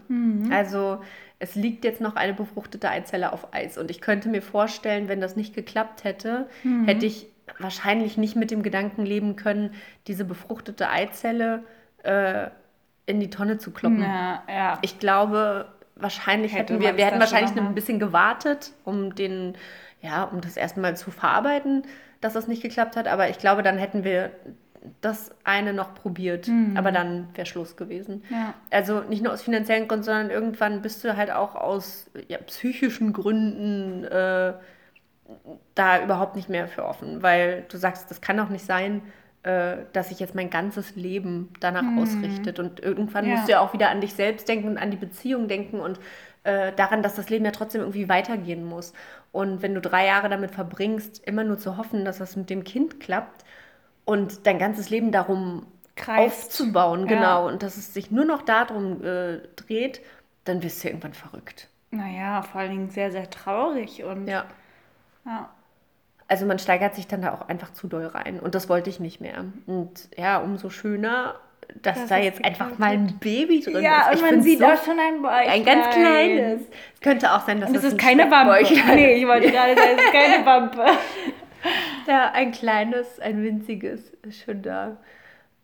Also es liegt jetzt noch eine befruchtete Eizelle auf Eis. Und ich könnte mir vorstellen, wenn das nicht geklappt hätte, hätte ich wahrscheinlich nicht mit dem Gedanken leben können, diese befruchtete Eizelle äh, in die Tonne zu kloppen. Ja, ja. Ich glaube, wahrscheinlich Hätte hätten wir, wir hätten wahrscheinlich noch ein bisschen gewartet, um den, ja, um das erstmal zu verarbeiten, dass das nicht geklappt hat. Aber ich glaube, dann hätten wir das eine noch probiert. Aber dann wäre Schluss gewesen. Mhm. Ja. Also nicht nur aus finanziellen Gründen, sondern irgendwann bist du halt auch aus ja, psychischen Gründen äh, da überhaupt nicht mehr für offen, weil du sagst, das kann doch nicht sein, äh, dass sich jetzt mein ganzes Leben danach ausrichtet. Und irgendwann Mhm. Ja. musst du ja auch wieder an dich selbst denken und an die Beziehung denken und äh, daran, dass das Leben ja trotzdem irgendwie weitergehen muss. Und wenn du drei Jahre damit verbringst, immer nur zu hoffen, dass das mit dem Kind klappt und dein ganzes Leben darum Kreist. aufzubauen, Ja. genau, und dass es sich nur noch darum äh, dreht, dann wirst du irgendwann verrückt. Naja, vor allen Dingen sehr, sehr traurig und Ja. Ja. Also man steigert sich dann da auch einfach zu doll rein und das wollte ich nicht mehr. Und ja, umso schöner, dass Dass da jetzt einfach mal ein Baby drin Ja, ist. und Ich man sieht so auch schon ein Bäuchlein. ein ganz kleines. Es könnte auch sein, dass Und es das ist ein keine Wampe. Nee, ich wollte gerade sagen, es ist keine Wampe. Ja, ein kleines, ein winziges ist schon da.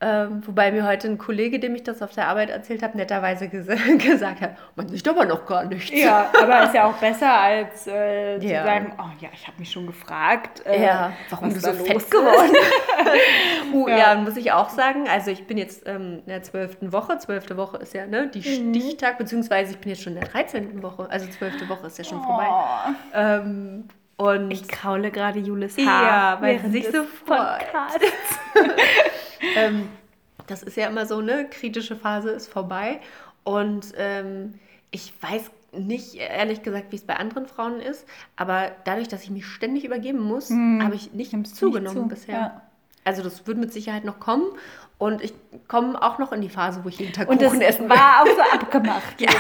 Ähm, wobei mir heute ein Kollege, dem ich das auf der Arbeit erzählt habe, netterweise ges gesagt hat, man sieht aber noch gar nichts. Ja, aber ist ja auch besser als äh, zu Ja. sagen, oh ja, ich habe mich schon gefragt, äh, Ja, warum du so fett geworden bist. uh, Ja. ja. muss ich auch sagen. Also ich bin jetzt ähm, in der zwölften Woche. Zwölfte Woche ist ja ne, die Mhm. Stichtag, beziehungsweise ich bin jetzt schon in der 13. Woche. Also zwölfte Woche ist ja schon vorbei. Oh, Ähm, und ich kraule gerade Julis Ja, Haar. weil sie sich so freut. Ähm, das ist ja immer so, ne? Kritische Phase ist vorbei. Und ähm, ich weiß nicht, ehrlich gesagt, wie es bei anderen Frauen ist, aber dadurch, dass ich mich ständig übergeben muss, habe ich nicht zugenommen nicht zu. bisher. Ja. Also das wird mit Sicherheit noch kommen und ich komme auch noch in die Phase, wo ich jeden Tag Und das Kuchen essen will. war auch so abgemacht. Ja.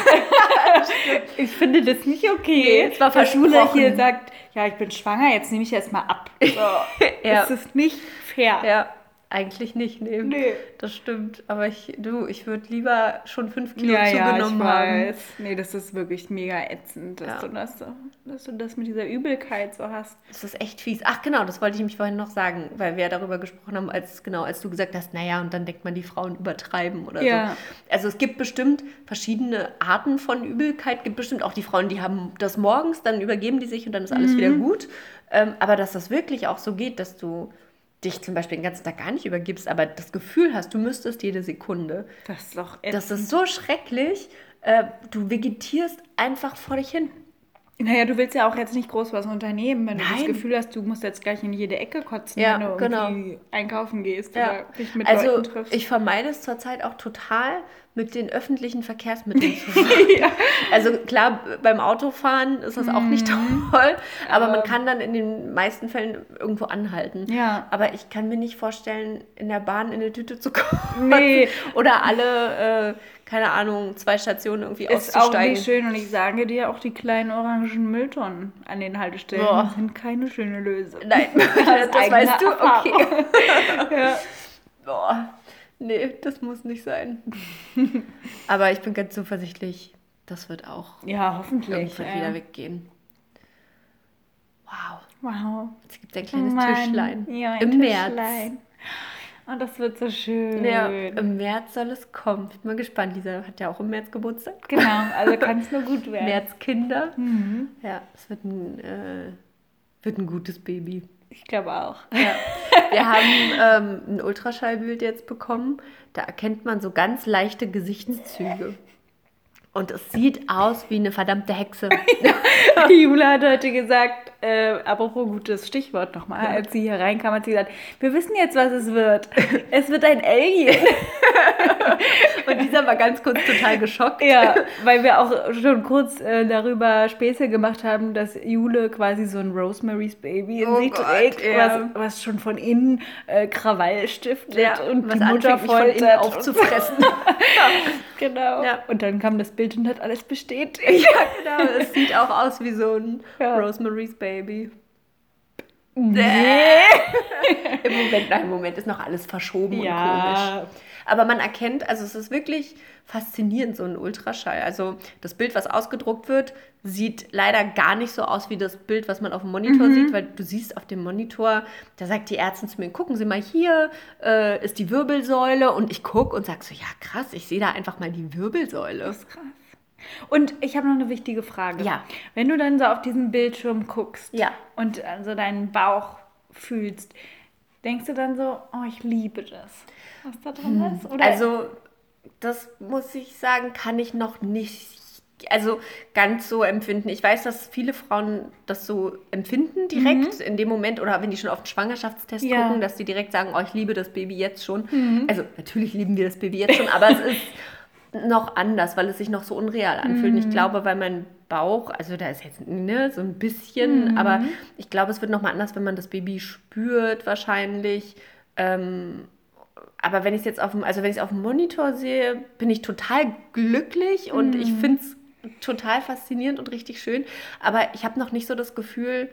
Ich finde das nicht okay. Nee, es war Schule hier sagt, ja, ich bin schwanger, jetzt nehme ich erst mal ab. So. Ja. Das ist nicht fair. Ja, eigentlich nicht, nee. Nee. Das stimmt. Aber ich, du, ich würde lieber schon fünf Kilo Ja, ja, ich zugenommen haben. weiß. Nee, das ist wirklich mega ätzend, dass, Ja. du das dass du das mit dieser Übelkeit so hast. Das ist echt fies. Ach genau, das wollte ich nämlich vorhin noch sagen, weil wir ja darüber gesprochen haben, als genau, als du gesagt hast, naja, und dann denkt man, die Frauen übertreiben oder Ja. so. Also es gibt bestimmt verschiedene Arten von Übelkeit, gibt bestimmt auch die Frauen, die haben das morgens, dann übergeben die sich und dann ist alles wieder gut. Ähm, aber dass das wirklich auch so geht, dass du dich zum Beispiel den ganzen Tag gar nicht übergibst, aber das Gefühl hast, du müsstest jede Sekunde. Das ist doch ätzend. Das ist so schrecklich. Äh, du vegetierst einfach vor dich hin. Naja, du willst ja auch jetzt nicht groß was unternehmen, wenn du das Nein. Gefühl hast, du musst jetzt gleich in jede Ecke kotzen, Ja, wenn du genau. irgendwie einkaufen gehst Ja. oder dich mit also Leuten triffst. ich vermeide es zurzeit auch total, mit den öffentlichen Verkehrsmitteln zu fahren. Also klar, beim Autofahren ist das auch nicht Mhm. toll, aber man kann dann in den meisten Fällen irgendwo anhalten. Ja. Aber ich kann mir nicht vorstellen, in der Bahn in eine Tüte zu kommen. Nee. Oder alle, äh, keine Ahnung, zwei Stationen irgendwie ist auch auszusteigen. nicht schön und ich sage dir, auch die kleinen orangen Mülltonnen an den Haltestellen Boah. sind keine schöne Lösung. Nein, das, eigene weißt du? Okay. Ja. Boah, nee, das muss nicht sein. Aber ich bin ganz zuversichtlich, das wird auch ja, hoffentlich. irgendwann ja. wieder weggehen. Wow, Wow. jetzt gibt es ein kleines Mann. Tischlein. Ja, ein Im Tischlein. März. Und das wird so schön. Ja, im März soll es kommen. Ich bin mal gespannt. Lisa hat ja auch im März Geburtstag. Genau, also kann es nur gut werden. Märzkinder. Mhm. Ja, es wird ein, äh, wird ein gutes Baby. Ich glaube auch. Ja. Wir haben ähm, ein Ultraschallbild jetzt bekommen. Da erkennt man so ganz leichte Gesichtszüge. Und es sieht aus wie eine verdammte Hexe. Die Jula hat heute gesagt, äh, apropos gutes Stichwort nochmal, als sie hier reinkam, hat sie gesagt, wir wissen jetzt, was es wird. Es wird ein Alien. Und dieser war ganz kurz total geschockt. ja, weil wir auch schon kurz äh, darüber Späße gemacht haben, dass Jule quasi so ein Rosemary's Baby in Oh sich Gott, trägt, ja. was, was schon von innen äh, Krawall stiftet Ja, und was die Mutter von innen aufzufressen. genau. Ja. Und dann kam das Bild und hat alles bestätigt. ja, genau. Es sieht auch aus wie so ein Ja. Rosemary's Baby. Nee. Im Moment, nein, im Moment ist noch alles verschoben und Ja. komisch. Aber man erkennt, also es ist wirklich faszinierend, so ein Ultraschall. Also das Bild, was ausgedruckt wird, sieht leider gar nicht so aus wie das Bild, was man auf dem Monitor Mhm. sieht, weil du siehst auf dem Monitor, da sagt die Ärztin zu mir, gucken Sie mal hier, äh, ist die Wirbelsäule und ich gucke und sag so, ja krass, ich sehe da einfach mal die Wirbelsäule. Das ist krass. Und ich habe noch eine wichtige Frage. Ja. Wenn du dann so auf diesen Bildschirm guckst Ja. und also deinen Bauch fühlst, denkst du dann so, oh, ich liebe das, was da drin ist? Oder Also, das muss ich sagen, kann ich noch nicht, also ganz so empfinden. Ich weiß, dass viele Frauen das so empfinden direkt in dem Moment oder wenn die schon auf den Schwangerschaftstest Ja. gucken, dass die direkt sagen, oh, ich liebe das Baby jetzt schon. Also, natürlich lieben wir das Baby jetzt schon, aber es ist noch anders, weil es sich noch so unreal anfühlt. Und ich glaube, weil mein Bauch, also da ist jetzt ne, so ein bisschen, aber ich glaube, es wird nochmal anders, wenn man das Baby spürt, wahrscheinlich. Ähm, aber wenn ich es jetzt auf dem, also wenn ich es auf dem Monitor sehe, bin ich total glücklich und ich finde es total faszinierend und richtig schön. Aber ich habe noch nicht so das Gefühl,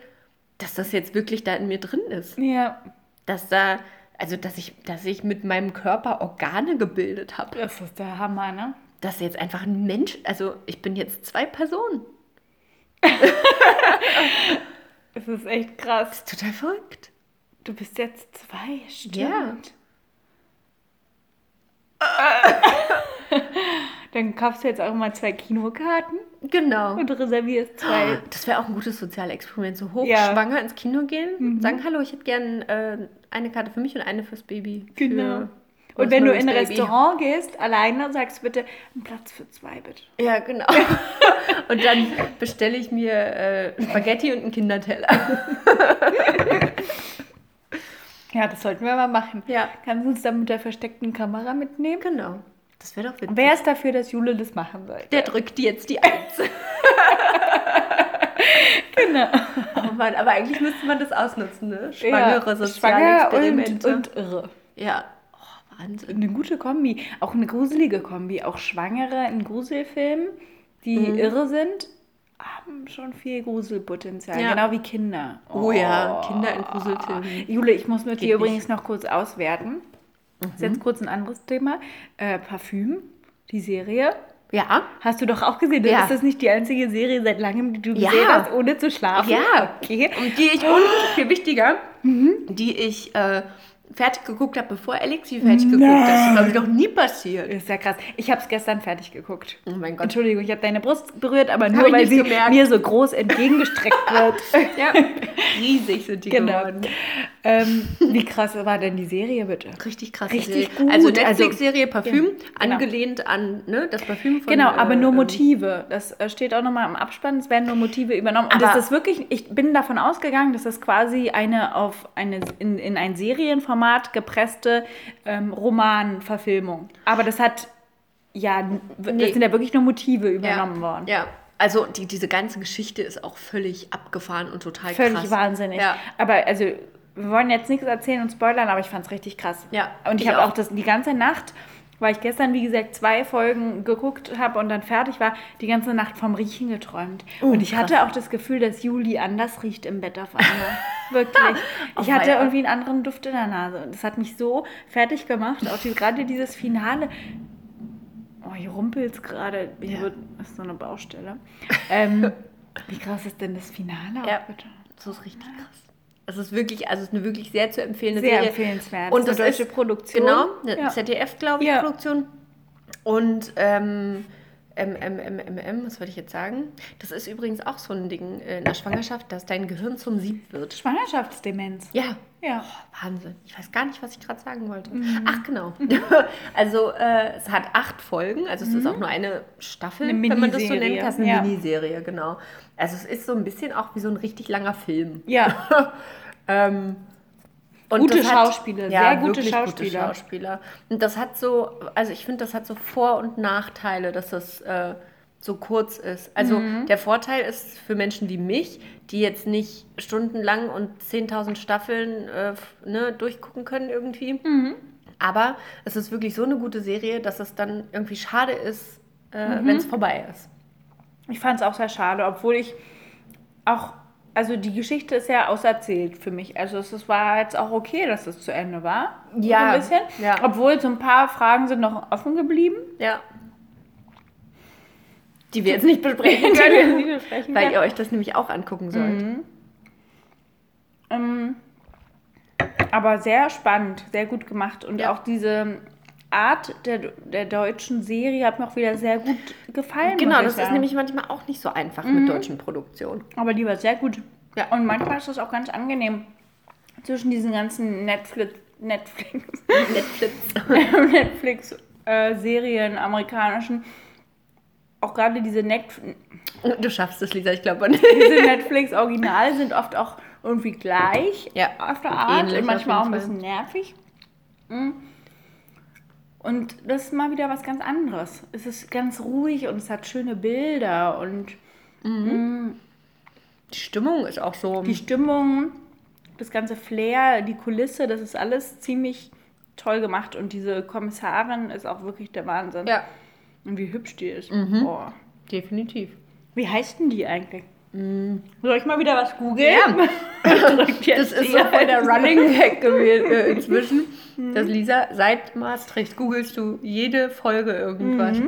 dass das jetzt wirklich da in mir drin ist. ja, Dass da, also dass ich, dass ich mit meinem Körper Organe gebildet habe. das ist der Hammer, ne? Dass jetzt einfach ein Mensch, also ich bin jetzt zwei Personen. Es ist echt krass. Total verrückt. Du bist jetzt zwei, stimmt. Ja. Dann kaufst du jetzt auch mal zwei Kinokarten Genau. und reservierst zwei. Das wäre auch ein gutes Sozialexperiment. So Ja. hochschwanger ins Kino gehen, sagen, hallo, ich hätte gern äh, eine Karte für mich und eine fürs Baby. Für Genau. Und wenn du in ein. Restaurant gehst, alleine, sagst du bitte, einen Platz für zwei, bitte. Ja, genau. und dann bestelle ich mir äh, Spaghetti und einen Kinderteller. Ja, das sollten wir mal machen. Ja. Kannst du uns dann mit der versteckten Kamera mitnehmen? Genau. Das wäre doch witzig. Wer ist dafür, dass Jule das machen soll? Der drückt jetzt die Eins. Genau. Oh Mann, aber eigentlich müsste man das ausnutzen, ne? Schwangere ja, soziale schwanger und, Experimente. und irre. ja. Oh, Wahnsinn. Eine gute Kombi. Auch eine gruselige Kombi. Auch Schwangere in Gruselfilmen, die Mhm. irre sind, haben schon viel Gruselpotenzial. Ja. Genau wie Kinder. Oh ja, Kinder in Gruselfilmen. Jule, ich muss mit Geht dir nicht. übrigens noch kurz auswerten. Das ist jetzt kurz ein anderes Thema. Äh, Parfüm, die Serie. Ja. Hast du doch auch gesehen. Ja. ist das nicht die einzige Serie seit langem, die du Ja. gesehen hast, ohne zu schlafen? Ja. Okay. Und die ich, und viel wichtiger, die ich äh, fertig geguckt habe, bevor Alex sie fertig geguckt hat. Das ist, glaube ich, noch nie passiert. Ist ja krass. Ich habe es gestern fertig geguckt. Oh mein Gott. Entschuldigung, ich habe deine Brust berührt, aber nur weil sie gemerkt. mir so groß entgegengestreckt wird. Ja. Riesig sind die Genau. geworden. ähm, wie krass war denn die Serie bitte? Richtig krass. Richtig gut. Also Also- Netflix-Serie Parfüm, Genau. angelehnt an ne, das Parfüm von... Genau, aber äh, nur ähm, Motive. Das äh, steht auch nochmal im Abspann. Es werden nur Motive übernommen. Und das ist wirklich, ich bin davon ausgegangen, dass das quasi eine auf eine in, in ein Serienformat gepresste ähm, Romanverfilmung. Aber das hat ja, n- das Nee. sind ja wirklich nur Motive ja, übernommen worden. Ja, also die, diese ganze Geschichte ist auch völlig abgefahren und total Völlig krass. wahnsinnig. Ja. Aber also, wir wollen jetzt nichts erzählen und spoilern, aber ich fand es richtig krass. Ja, Und ich ich habe auch. auch das die ganze Nacht, weil ich gestern, wie gesagt, zwei Folgen geguckt habe und dann fertig war, die ganze Nacht vom Riechen geträumt. und ich Oh, krass. hatte auch das Gefühl, dass Juli anders riecht im Bett auf einmal. Wirklich. Ich Oh, hatte weia. irgendwie einen anderen Duft in der Nase. Und das hat mich so fertig gemacht. Auch die, gerade dieses Finale. Oh, hier rumpelt es gerade. Hier Ja. wird, das ist so eine Baustelle. Ähm, wie krass ist denn das Finale auch Ja. bitte? Das ist richtig krass. Es ist wirklich, also es ist eine wirklich sehr zu empfehlende Sehr Serie. empfehlenswert. Und Das das ist ist eine deutsche Produktion. Genau, eine Ja. ZDF, glaube ich, Ja. Produktion. Und ähm, MMMM, was wollte ich jetzt sagen? Das ist übrigens auch so ein Ding äh, in der Schwangerschaft, dass dein Gehirn zum Sieb wird. Schwangerschaftsdemenz. Ja. Ja. Oh, Wahnsinn. Ich weiß gar nicht, was ich gerade sagen wollte. Mhm. Ach, genau. also, äh, es hat acht Folgen. Also, es ist auch nur eine Staffel, Mhm. Eine wenn man das so nennen kann. Eine ja. Miniserie, genau. Also, es ist so ein bisschen auch wie so ein richtig langer Film. Ja. Ähm, und Gute das hat- Schauspieler, sehr gute Schauspieler. Gute Schauspieler. Und das hat so, also ich finde, das hat so Vor- und Nachteile, dass das äh, so kurz ist. Also Mhm. der Vorteil ist für Menschen wie mich, die jetzt nicht stundenlang und 10.000 Staffeln äh, ne, durchgucken können irgendwie. Mhm. Aber es ist wirklich so eine gute Serie, dass es dann irgendwie schade ist, äh, Mhm. wenn es vorbei ist. Ich fand es auch sehr schade, obwohl ich auch, also die Geschichte ist ja auserzählt für mich. Also es, es war jetzt auch okay, dass es zu Ende war. Ja, ein bisschen. ja. Obwohl so ein paar Fragen sind noch offen geblieben. Ja. Die wir jetzt nicht besprechen können. nicht besprechen Weil ihr euch das nämlich auch angucken sollt. Ähm, aber sehr spannend, sehr gut gemacht. Und Ja. auch diese Art der, der deutschen Serie hat mir auch wieder sehr gut gefallen. Genau, das ist sagen. nämlich manchmal auch nicht so einfach mit deutschen Produktionen. Aber die war sehr gut. Ja. Und manchmal ist das auch ganz angenehm. Zwischen diesen ganzen Netflix, Netflix, Netflix. Netflix-Serien, amerikanischen. Auch gerade diese, Netf Du schaffst es, Lisa, ich glaube nicht. diese Netflix-Original sind oft auch irgendwie gleich Ja, auf der Art ähnlich und manchmal auch ein bisschen nervig. Mm. Und das ist mal wieder was ganz anderes. Es ist ganz ruhig und es hat schöne Bilder und Die Stimmung ist auch so. die Stimmung, das ganze Flair, die Kulisse, das ist alles ziemlich toll gemacht und diese Kommissarin ist auch wirklich der Wahnsinn. ja, Und wie hübsch die ist. Mhm. Boah. definitiv. Wie heißt denn die eigentlich? Soll ich mal wieder was googeln? Ja. Das ist so voll der Running Gag gewesen äh, inzwischen. Dass Lisa, seit Maastricht googelst du jede Folge irgendwas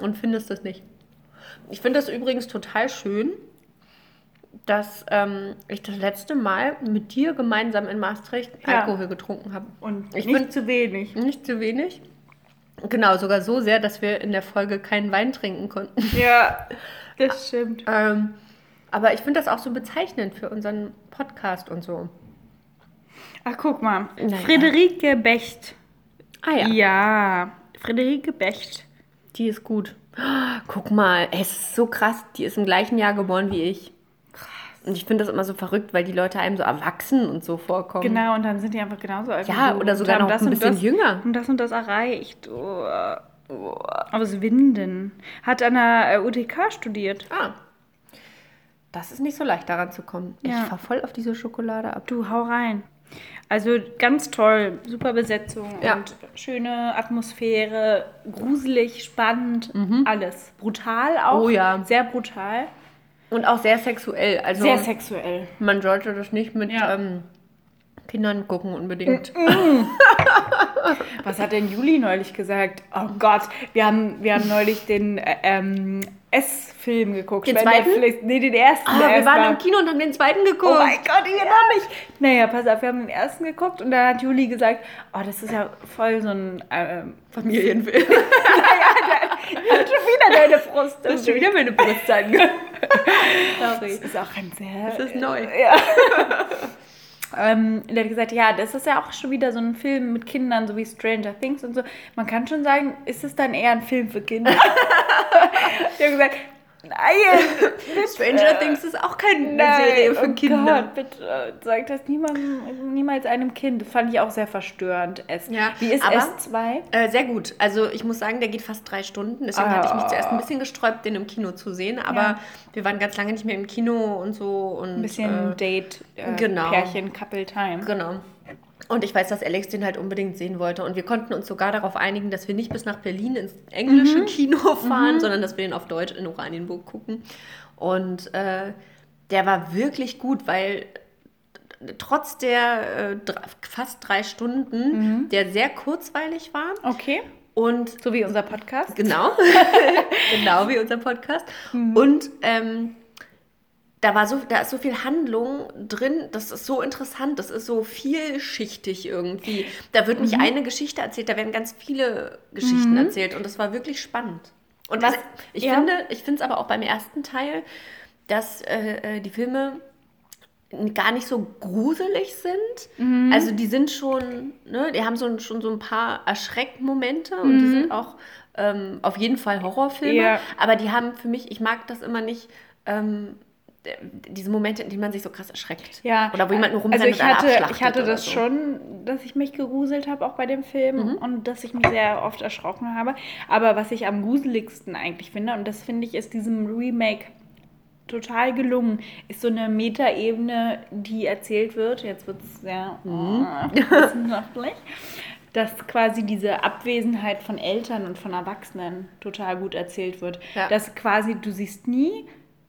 und findest das nicht. Ich finde das übrigens total schön, dass ähm, ich das letzte Mal mit dir gemeinsam in Maastricht Ja. Alkohol getrunken habe. Und Ich nicht find- zu wenig. Nicht zu wenig. Genau, sogar so sehr, dass wir in der Folge keinen Wein trinken konnten. Ja, das stimmt. Ähm, aber ich finde das auch so bezeichnend für unseren Podcast und so. Ach, guck mal. Naja. Friederike Becht. Ah ja, Ja, Friederike Becht. die ist gut. Oh, guck mal, es ist so krass. Die ist im gleichen Jahr geboren wie ich. Und ich finde das immer so verrückt, weil die Leute einem so erwachsen und so vorkommen. Genau, und dann sind die einfach genauso alt. Ja, oder und sogar noch ein und bisschen das, jünger. Und das und das erreicht. Oh. Aus Winden. Hat an der äh, UTK studiert. Ah. das ist nicht so leicht daran zu kommen. Ja. Ich fahr voll auf diese Schokolade ab. Du, hau rein. Also ganz toll, super Besetzung Ja. und schöne Atmosphäre, gruselig, spannend, alles. Brutal auch. Oh ja. Sehr brutal. Und auch sehr sexuell. Also Sehr sexuell. man sollte das nicht mit Ja. ähm, Kindern gucken unbedingt. Was hat denn Juli neulich gesagt? Oh Gott, wir haben, wir haben neulich den äh, ähm, S-Film geguckt. Den bei zweiten? Netflix. Nee, den ersten. Ah, wir waren war. im Kino und haben den zweiten geguckt. Oh mein Gott, ich erinnere mich. Naja, pass auf, wir haben den ersten geguckt und da hat Juli gesagt, oh, das ist ja voll so ein ähm, Familienfilm. hat schon wieder deine Brust. Das ist schon wieder meine Brust ange. Das ist auch ein sehr. Das ist neu. Ja. ähm, der hat gesagt, ja, das ist ja auch schon wieder so ein Film mit Kindern, so wie Stranger Things und so. Man kann schon sagen, ist es dann eher ein Film für Kinder? ich habe gesagt, nein, Stranger Things ist auch keine nein, Serie für oh Kinder. Gott, bitte sag das niemandem, niemals einem Kind. Das fand ich auch sehr verstörend. S. Ja, Wie ist aber- S2? Äh, sehr gut. Also ich muss sagen, der geht fast drei Stunden. Deswegen Ah. hatte ich mich zuerst ein bisschen gesträubt, den im Kino zu sehen. Aber Ja. wir waren ganz lange nicht mehr im Kino und so. Und, Ein bisschen äh, Date, äh, genau. Pärchen, Couple Time. Genau. Und ich weiß, dass Alex den halt unbedingt sehen wollte. Und wir konnten uns sogar darauf einigen, dass wir nicht bis nach Berlin ins englische Mhm. Kino fahren, sondern dass wir den auf Deutsch in Oranienburg gucken. Und äh, der war wirklich gut, weil trotz der äh, fast drei Stunden, Mhm. der sehr kurzweilig war Okay, und so wie unser Podcast. Genau. genau wie unser Podcast. Mhm. Und ähm, da war so, da ist so viel Handlung drin, das ist so interessant, das ist so vielschichtig irgendwie. Da wird Mhm. nicht eine Geschichte erzählt, da werden ganz viele Geschichten erzählt und das war wirklich spannend. Und was, ich ja. finde, ich finde es aber auch beim ersten Teil, dass äh, äh, die Filme gar nicht so gruselig sind. Mhm. Also die sind schon, ne, die haben so, schon so ein paar Erschreckmomente und die sind auch ähm, auf jeden Fall Horrorfilme. Mhm. Ja. Aber die haben für mich, ich mag das immer nicht, ähm, diese Momente, in denen man sich so krass erschreckt. Ja, Oder wo jemand nur also rumrennt ich und alle hatte, ich hatte das so. schon, dass ich mich gegruselt habe, auch bei dem Film Mhm. und dass ich mich sehr oft erschrocken habe. Aber was ich am gruseligsten eigentlich finde, und das finde ich ist diesem Remake total gelungen, ist so eine Metaebene, die erzählt wird. Jetzt wird es sehr Mhm. äh, wissenschaftlich. Dass quasi diese Abwesenheit von Eltern und von Erwachsenen total gut erzählt wird. Ja. Dass quasi du siehst nie,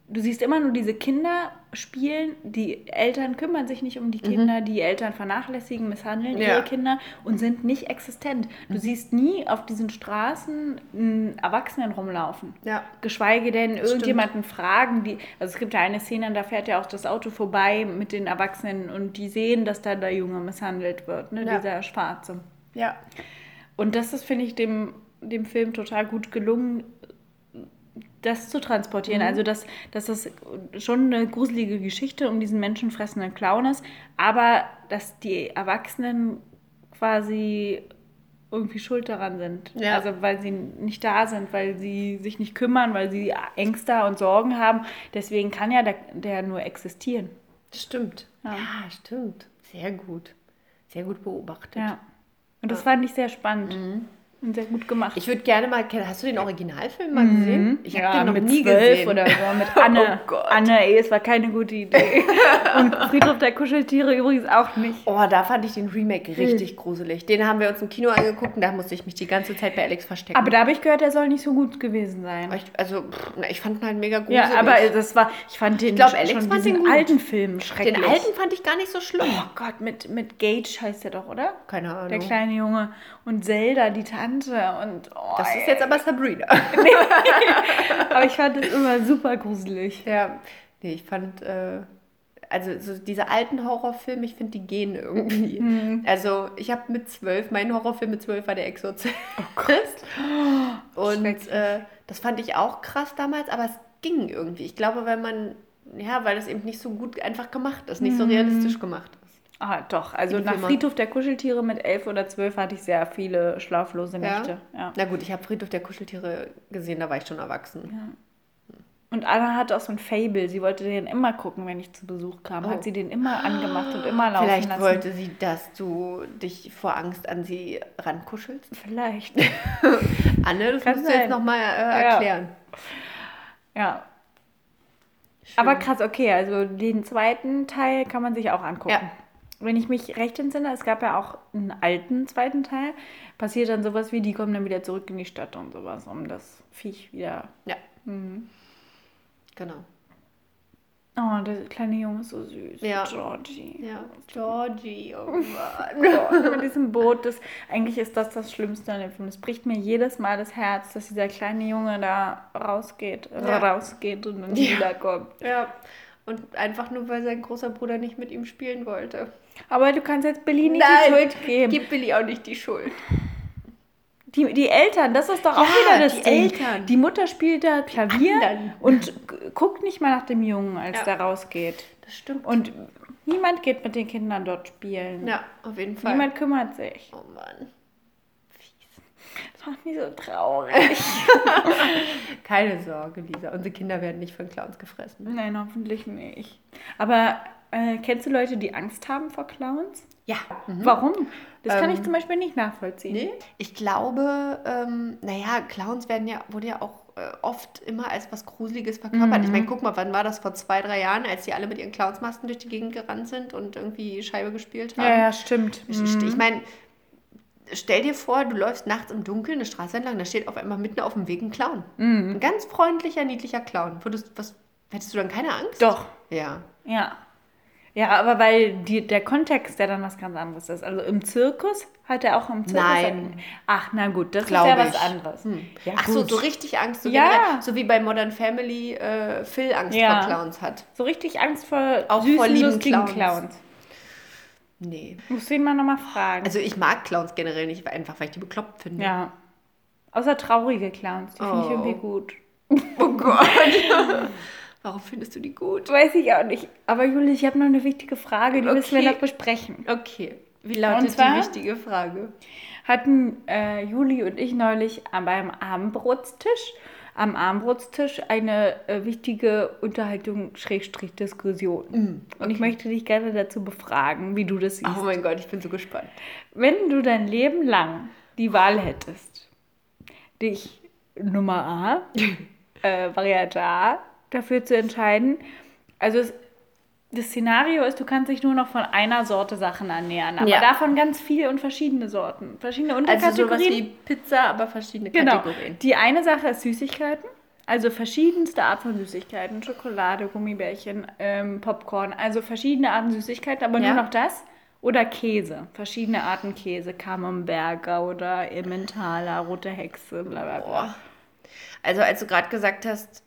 du siehst immer nur diese Kinder spielen, die Eltern kümmern sich nicht um die Kinder, die Eltern vernachlässigen, misshandeln Mhm. Ja. Mhm. ihre Kinder und sind nicht existent. Du siehst nie auf diesen Straßen einen Erwachsenen rumlaufen. Ja. Geschweige denn irgendjemanden fragen, die. Also es gibt ja eine Szene, da fährt ja auch das Auto vorbei mit den Erwachsenen und die sehen, dass da der Junge misshandelt wird, ne? Ja. dieser Schwarze. Ja. Und das ist, finde ich, dem, dem Film total gut gelungen, das zu transportieren. Also, dass, dass das schon eine gruselige Geschichte um diesen menschenfressenden Clown ist, aber dass die Erwachsenen quasi irgendwie schuld daran sind. Ja. Also, weil sie nicht da sind, weil sie sich nicht kümmern, weil sie Ängste und Sorgen haben. Deswegen kann ja der, der nur existieren. Stimmt. Ja. Ja. stimmt. Sehr gut. Sehr gut beobachtet. Ja. Und das fand ich sehr spannend und sehr gut gemacht. Ich würde gerne mal kennen. Hast du den Originalfilm mal gesehen? Ich habe Mhm. ja, den noch mit nie gesehen. oder so, mit Anne. Oh Gott. Anne, ey, es war keine gute Idee. Und Friedhof der Kuscheltiere übrigens auch nicht. Oh, da fand ich den Remake richtig gruselig. Den haben wir uns im Kino angeguckt und da musste ich mich die ganze Zeit bei Alex verstecken. Aber da habe ich gehört, der soll nicht so gut gewesen sein. ich, also, ich fand ihn halt mega gruselig. Ja, aber das war, ich fand den glaub, Alex schon fand diesen den alten Film schrecklich. den alten fand ich gar nicht so schlimm. Oh Gott, mit, mit Gage heißt der doch, oder? Keine Ahnung. Der kleine Junge. Und Zelda, die Tante. Und, oh, das ist jetzt aber Sabrina. Aber ich fand das immer super gruselig. ja, nee, ich fand, äh, also so diese alten Horrorfilme, ich finde, die gehen irgendwie. Mhm. Also ich habe mit zwölf, mein Horrorfilm mit zwölf war der Exorzist. Und äh, das fand ich auch krass damals, aber es ging irgendwie. Ich glaube, weil man, ja, weil das eben nicht so gut einfach gemacht ist, nicht so Mhm. realistisch gemacht ist. Ah, doch. Also nach. Friedhof der Kuscheltiere mit elf oder zwölf hatte ich sehr viele schlaflose Nächte. Ja. Na gut, ich habe Friedhof der Kuscheltiere gesehen, da war ich schon erwachsen. Und Anna hatte auch so ein Fable. Sie wollte den immer gucken, wenn ich zu Besuch kam. Oh. Hat sie den immer angemacht und immer laufen Vielleicht lassen. wollte sie, dass du dich vor Angst an sie rankuschelst. Vielleicht. Anne, das Kann musst du sein. jetzt nochmal äh, Ja. erklären. ja. Aber krass, okay, also den zweiten Teil kann man sich auch angucken. Ja. Wenn ich mich recht entsinne, es gab ja auch einen alten zweiten Teil, passiert dann sowas wie, die kommen dann wieder zurück in die Stadt und sowas, um das Viech wieder. Ja. Genau. Oh, der kleine Junge ist so süß. Ja. Georgie. Ja. Georgie, oh Mann. Mit diesem Boot, das, eigentlich ist das das Schlimmste an dem Film. Es bricht mir jedes Mal das Herz, dass dieser kleine Junge da rausgeht, Ja. rausgeht und dann Ja. wiederkommt. Ja. Und einfach nur, weil sein großer Bruder nicht mit ihm spielen wollte. Aber du kannst jetzt Billy nicht die Nein, Schuld geben. Gib Billy auch nicht die Schuld. Die, die Eltern, das ist doch auch Ja, wieder das die Ding. Eltern. Die Mutter spielt da Klavier und guckt nicht mal nach dem Jungen, als Ja. der rausgeht. Das stimmt. Und niemand geht mit den Kindern dort spielen. ja, auf jeden Fall. Niemand kümmert sich. Oh Mann. Das macht mich so traurig. Keine Sorge, Lisa. Unsere Kinder werden nicht von Clowns gefressen. Nein, hoffentlich nicht. Aber äh, kennst du Leute, die Angst haben vor Clowns? Ja. Warum? Das kann ich Ähm, zum Beispiel nicht nachvollziehen. Nee. Ich glaube, ähm, naja, Clowns werden ja, wurde ja auch äh, oft immer als was Gruseliges verkörpert. Ich meine, guck mal, wann war das vor zwei, drei Jahren, als die alle mit ihren Clownsmasken durch die Gegend gerannt sind und irgendwie Scheibe gespielt haben? Ja, ja, stimmt. Ich, ich meine, stell dir vor, du läufst nachts im Dunkeln eine Straße entlang, da steht auf einmal mitten auf dem Weg ein Clown. Ein ganz freundlicher, niedlicher Clown. Würdest, was, hättest du dann keine Angst? Doch. Ja. Ja. Ja, aber weil die, der Kontext ja dann was ganz anderes ist. Also im Zirkus hat er auch im Zirkus. Nein. Ach, na gut, das Glaube ist ja was ich. anderes. Ja, Ach so, gut. so richtig Angst. So, Ja. so wie bei Modern Family äh, Phil Angst Ja. vor Clowns hat. So richtig Angst vor Auch süßen, vor lieben lustigen Clowns. Clowns. Nee. Musst du ihn mal nochmal fragen. Also ich mag Clowns generell nicht, einfach weil ich die bekloppt finde. ja. Außer traurige Clowns, die finde ich Oh. irgendwie gut. Oh Gott. Warum findest du die gut? Weiß ich auch nicht. Aber Juli, ich habe noch eine wichtige Frage, die müssen wir Okay. noch besprechen. Okay. Wie lautet zwar? die wichtige Frage? hatten äh, Juli und ich neulich am- beim Abendbrotstisch, am Abendbrotstisch eine äh, wichtige Unterhaltung, Schrägstrich Diskussion. Und ich möchte dich gerne dazu befragen, wie du das siehst. Oh mein Gott, ich bin so gespannt. Wenn du dein Leben lang die Wahl hättest, dich Nummer A, äh, Variante A, dafür zu entscheiden, also es, das Szenario ist, du kannst dich nur noch von einer Sorte Sachen ernähren, aber Ja. davon ganz viele und verschiedene Sorten, verschiedene Also Unterkategorien. sowas wie Pizza, aber verschiedene genau. Kategorien. Die eine Sache ist Süßigkeiten, also verschiedenste Art von Süßigkeiten, Schokolade, Gummibärchen, ähm, Popcorn, also verschiedene Arten Süßigkeiten, aber Ja. nur noch das. Oder Käse, verschiedene Arten Käse, Camemberger oder Emmentaler, rote Hexe, bla bla bla. Boah. Also als du gerade gesagt hast,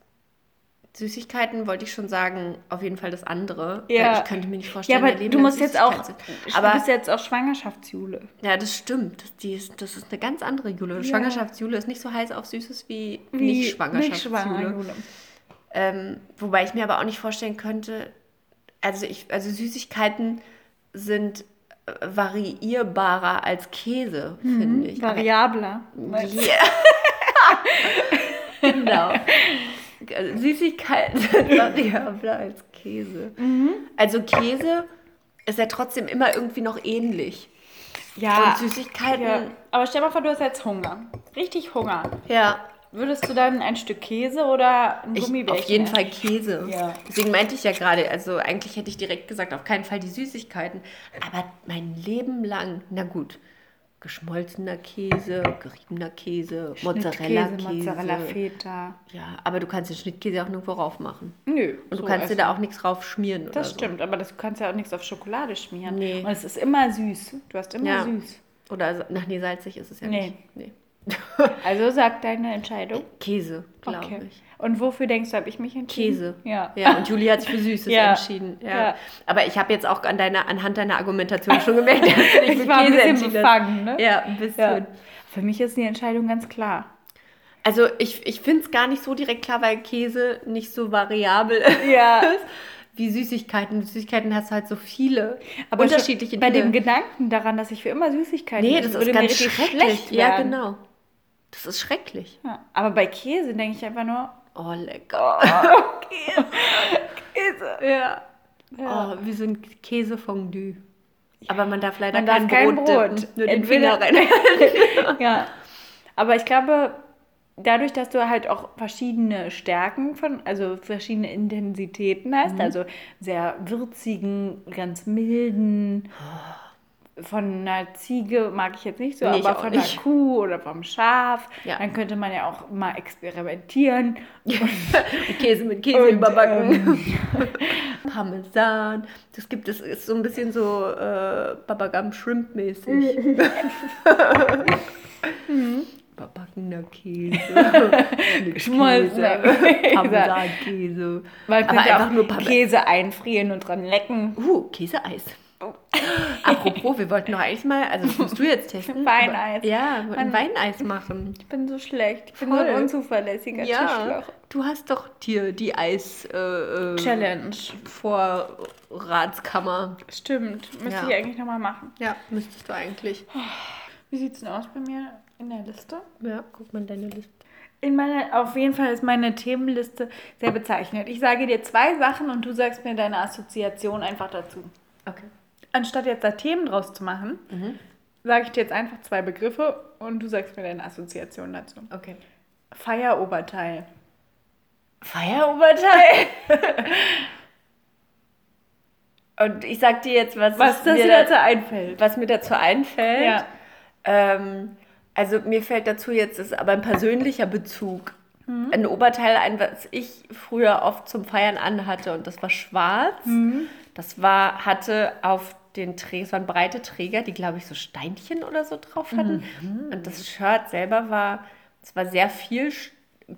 Süßigkeiten, wollte ich schon sagen, auf jeden Fall das andere. Ja. Ich könnte mir nicht Ja, vorstellen, aber mein Leben du musst jetzt auch, sind. aber du Aber bist jetzt auch Schwangerschaftsjule. ja, das stimmt. Das, die ist, das ist eine ganz andere Jule. Schwangerschaftsjule ist nicht so heiß auf Süßes wie, nicht Schwangerschaftsjule. Nicht-Schwanger-Jule. Ähm, wobei ich mir aber auch nicht vorstellen könnte, also ich, also Süßigkeiten sind äh, variierbarer als Käse, finde ich. Aber- Variabler. Ja. genau. Also Süßigkeiten sind variabler als Käse. Also Käse ist ja trotzdem immer irgendwie noch ähnlich. Ja, Und Süßigkeiten, ja. Aber stell mal vor, du hast jetzt Hunger. Richtig Hunger. ja. Würdest du dann ein Stück Käse oder ein Ich, Gummibärchen? auf jeden? Fall Käse. Ja. Deswegen meinte ich ja gerade, also eigentlich hätte ich direkt gesagt, auf keinen Fall die Süßigkeiten. Aber mein Leben lang, na gut, geschmolzener Käse, geriebener Käse, Mozzarella-Käse. Mozzarella Feta. Ja, aber du kannst den Schnittkäse auch nirgendwo rauf machen. Nö. Und so du kannst dir da auch nichts drauf schmieren oder Das so. stimmt, aber das, du kannst ja auch nichts auf Schokolade schmieren. Nee. Und es ist immer süß. Du hast immer Ja. süß. Oder, nach nee, salzig ist es ja Nee. nicht. Nee. Also sag deine Entscheidung. Käse, glaube Okay. ich. Und wofür denkst du, habe ich mich entschieden? Käse. Ja. Ja, und Julie hat sich für Süßes Ja. entschieden. Ja. Ja. Aber ich habe jetzt auch an deiner, anhand deiner Argumentation schon gemerkt, dass du dich Ich für war ein Käse bisschen entschieden hast. befangen, ne? Ja, ein bisschen. Für mich ist die Entscheidung ganz klar. Also ich, ich finde es gar nicht so direkt klar, weil Käse nicht so variabel ist wie Süßigkeiten. Süßigkeiten hast du halt so viele Aber unterschiedliche bei Dinge. dem Gedanken daran, dass ich für immer Süßigkeiten nee, das ist würde ganz schrecklich. schlecht ja, genau. Das ist schrecklich. Ja. Aber bei Käse denke ich einfach nur, Oh, lecker. Käse. Ja. Ja. Oh, wie so ein Käsefondue. Aber man darf leider Man darf kein, kein Brot, Brot. dippen, nur den Entweder- Finger rein. ja. Aber ich glaube, dadurch, dass du halt auch verschiedene Stärken von, also verschiedene Intensitäten hast, Mhm. also sehr würzigen, ganz milden, von einer Ziege mag ich jetzt nicht so, Nee, aber von nicht. einer Kuh oder vom Schaf, Ja. dann könnte man ja auch mal experimentieren. Käse mit Käse Und, überbacken. ähm, Parmesan. Das gibt es, ist so ein bisschen so äh, Babagam Shrimp mäßig. Überbackener Käse. Geschmolzener Käse, Parmesankäse. Man Aber könnte einfach auch nur Parme Käse einfrieren und dran lecken. Uh, Käseeis. Apropos, wir wollten doch eigentlich mal, also das musst du jetzt testen. Weineis. Aber, ja, wir wollten Weineis machen. Ich bin so schlecht. Ich bin so ein unzuverlässiger Ja, Tischloch. du hast doch hier die Eis äh, äh, Challenge. Vorratskammer. Stimmt. Müsste Ja. ich eigentlich nochmal machen. Ja, müsstest du eigentlich. Wie sieht's denn aus bei mir in der Liste? Ja, guck mal deine Liste. In meiner, auf jeden Fall ist meine Themenliste sehr bezeichnet. Ich sage dir zwei Sachen und du sagst mir deine Assoziation einfach dazu. Okay. Anstatt jetzt da Themen draus zu machen, sage ich dir jetzt einfach zwei Begriffe und du sagst mir deine Assoziation dazu. Okay. Feieroberteil. Feieroberteil. Und ich sag dir jetzt, was, Was das mir, dazu einfällt. was mir dazu einfällt. Ja. Ähm, also mir fällt dazu jetzt, ist aber ein persönlicher Bezug. Ein Oberteil ein, was ich früher oft zum Feiern anhatte und das war schwarz. Das war, hatte auf den Trägern, es waren breite Träger, die glaube ich so Steinchen oder so drauf hatten. Und das Shirt selber war, es war sehr viel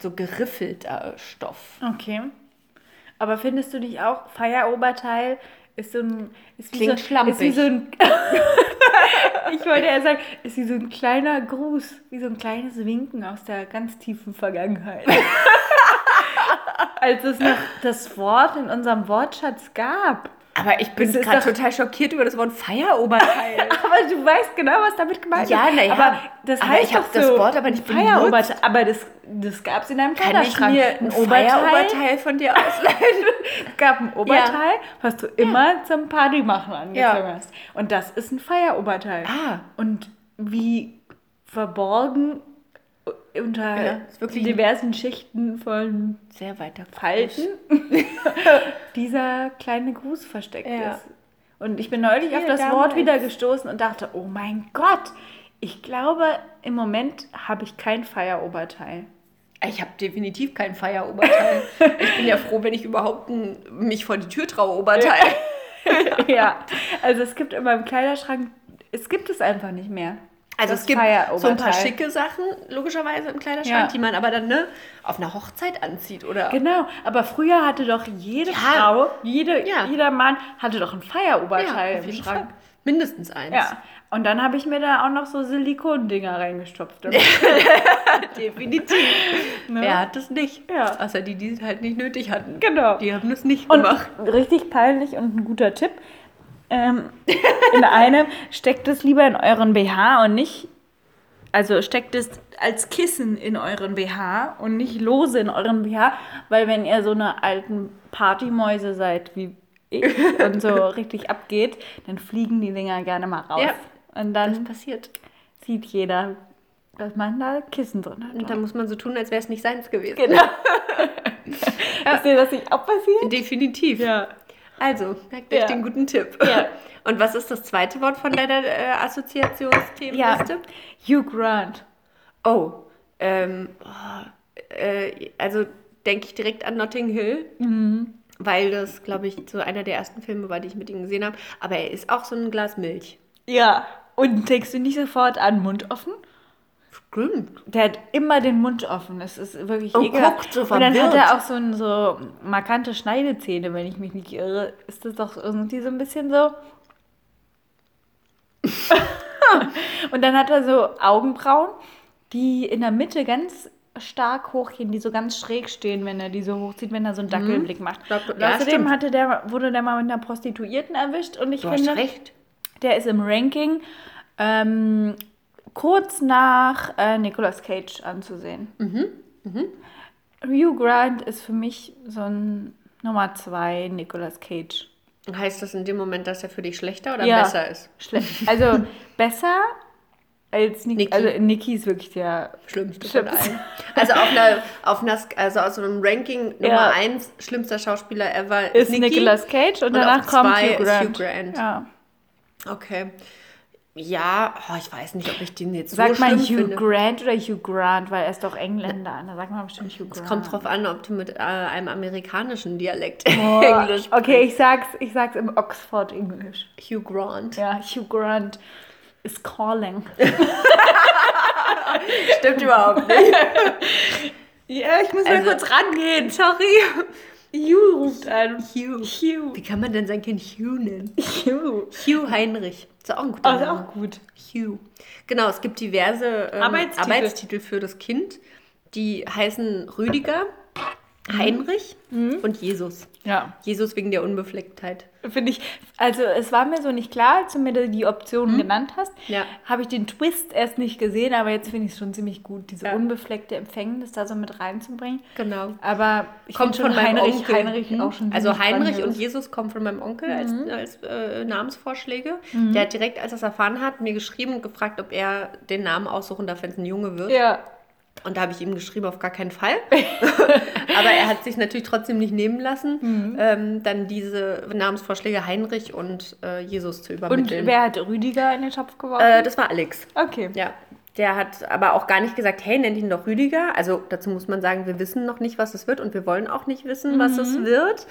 so geriffelter Stoff. Okay. Aber findest du nicht auch, Feieroberteil ist so ein. Ist Klingt so, schlampig. Ist wie so ein. ich wollte ja sagen, ist wie so ein kleiner Gruß, wie so ein kleines Winken aus der ganz tiefen Vergangenheit. Als es noch das Wort in unserem Wortschatz gab. Aber ich bin gerade total schockiert über das Wort Feieroberteil. Aber du weißt genau, was damit gemeint Ja, ist. ja, aber das aber heißt ich hab doch das so, Wort aber nicht Feieroberteil. Aber das, das gab es in deinem Kann ich Kleiderschrank. mir ein Feieroberteil von dir ausleihen? Es gab ein Oberteil, was du immer zum Partymachen angezogen Ja. hast. Und das ist ein Feieroberteil. Ah. Und wie verborgen unter Ja, diversen Schichten von Sehr weiter. Falten dieser kleine Gruß versteckt Ja. ist. Und ich bin neulich auf Hier das Wort damals. wieder gestoßen und dachte, oh mein Gott, ich glaube, im Moment habe ich kein Feieroberteil. Ich habe definitiv kein Feieroberteil. ich bin ja froh, wenn ich überhaupt ein, mich vor die Tür traue, Oberteil. ja, also es gibt in meinem Kleiderschrank, es gibt es einfach nicht mehr. Also Das es gibt so ein paar schicke Sachen, logischerweise im Kleiderschrank, Ja. die man aber dann ne, auf einer Hochzeit anzieht, oder? Genau, aber früher hatte doch jede Ja. Frau, jede, Ja. jeder Mann hatte doch ein Feieroberteil im Schrank. Fall. Mindestens eins. Ja, und dann habe ich mir da auch noch so Silikondinger reingestopft. definitiv. Ne? Wer hat das nicht? Ja. Außer die, die es halt nicht nötig hatten. Genau. Die haben das nicht Und gemacht. richtig peinlich und ein guter Tipp. Ähm, in einem steckt es lieber in euren BH und nicht, also steckt es als Kissen in euren BH und nicht lose in euren BH, weil wenn ihr so eine alten Partymäuse seid wie ich und so richtig abgeht, dann fliegen die Dinger gerne mal raus. Ja, und Das dann passiert. sieht jeder, dass man da Kissen drin hat. Und dann muss man so tun, als wäre es nicht seins gewesen. Genau. Ist dir das nicht auch passiert? Definitiv. Ja. Also, merkt euch Ja. den guten Tipp. Ja. Und was ist das zweite Wort von deiner äh, Assoziationsthemenliste? Hugh Grant. Oh, ähm, oh, äh, also denke ich direkt an Notting Hill, Mhm. weil das, glaube ich, so einer der ersten Filme war, die ich mit ihm gesehen habe. Aber er ist auch so ein Glas Milch. Ja. Und denkst du nicht sofort an Mund offen? Stimmt. Der hat immer den Mund offen. Das ist wirklich Und ekelhaft. guckt so Und dann hat er auch so, ein, so markante Schneidezähne, wenn ich mich nicht irre. Ist das doch irgendwie so ein bisschen so. Und dann hat er so Augenbrauen, die in der Mitte ganz stark hochgehen, die so ganz schräg stehen, wenn er die so hochzieht, wenn er so einen Dackelblick macht. Ja, Außerdem hatte der, wurde der mal mit einer Prostituierten erwischt und ich Du finde, der ist im Ranking ähm, kurz nach äh, Nicolas Cage anzusehen. Hugh Grant ist für mich so ein Nummer zwei Nicolas Cage. Heißt das in dem Moment, dass er für dich schlechter oder Ja. besser ist? Schlecht. Also besser Als Nick, Niki. Also Niki ist wirklich der Schlimmste Stimmt. von allen. Also auf einer, auf einer, also aus so einem Ranking Nummer Ja. 1 schlimmster Schauspieler ever ist. Nicolas Cage und, Und danach kommt Hugh Grant. Hugh Grant. Ja. Okay. Ja, oh, ich weiß nicht, ob ich den jetzt Sagt so schlimm Hugh finde. Grant oder Hugh Grant, weil er ist doch Engländer. Da sagt man bestimmt Hugh Grant. Es kommt drauf an, ob du mit äh, einem amerikanischen Dialekt Oh, Englisch Okay, ich sag's, ich sag's im Oxford English. Hugh Grant. Ja, Hugh Grant is calling. Stimmt überhaupt nicht. Ja, ich muss mal kurz rangehen, sorry. Hugh ruft an. Hugh. Hugh. Wie kann man denn sein Kind Hugh nennen? Hugh. Hugh Heinrich. Ist auch ein guter Oh, ist Name. auch gut. Hugh. Genau, es gibt diverse ähm, Arbeitstitel. Arbeitstitel für das Kind. Die heißen Rüdiger, Heinrich und Jesus. Ja, Jesus wegen der Unbeflecktheit. Finde ich. Also, es war mir so nicht klar, als du mir die Optionen genannt hast. Ja. Habe ich den Twist erst nicht gesehen, aber jetzt finde ich es schon ziemlich gut, diese Ja. unbefleckte Empfängnis da so mit reinzubringen. Genau. Aber ich Kommt von meinem Heinrich, Onkel. Heinrich Hm? auch schon Also Heinrich und. Jesus kommen von meinem Onkel als, als äh, Namensvorschläge. Mhm. Der hat direkt, als er es erfahren hat, mir geschrieben und gefragt, ob er den Namen aussuchen darf, wenn es ein Junge wird. Ja, Und da habe ich ihm geschrieben, auf gar keinen Fall. Aber er hat sich natürlich trotzdem nicht nehmen lassen, Mhm. ähm, dann diese Namensvorschläge Heinrich und äh, Jesus zu und übermitteln. wer hat Rüdiger in den Topf geworfen? äh, das war Alex. okay. Ja. Der hat aber auch gar nicht gesagt, hey, nennt ihn doch Rüdiger. Also dazu muss man sagen, wir wissen noch nicht, was es wird und wir wollen auch nicht wissen, was es Mhm. wird.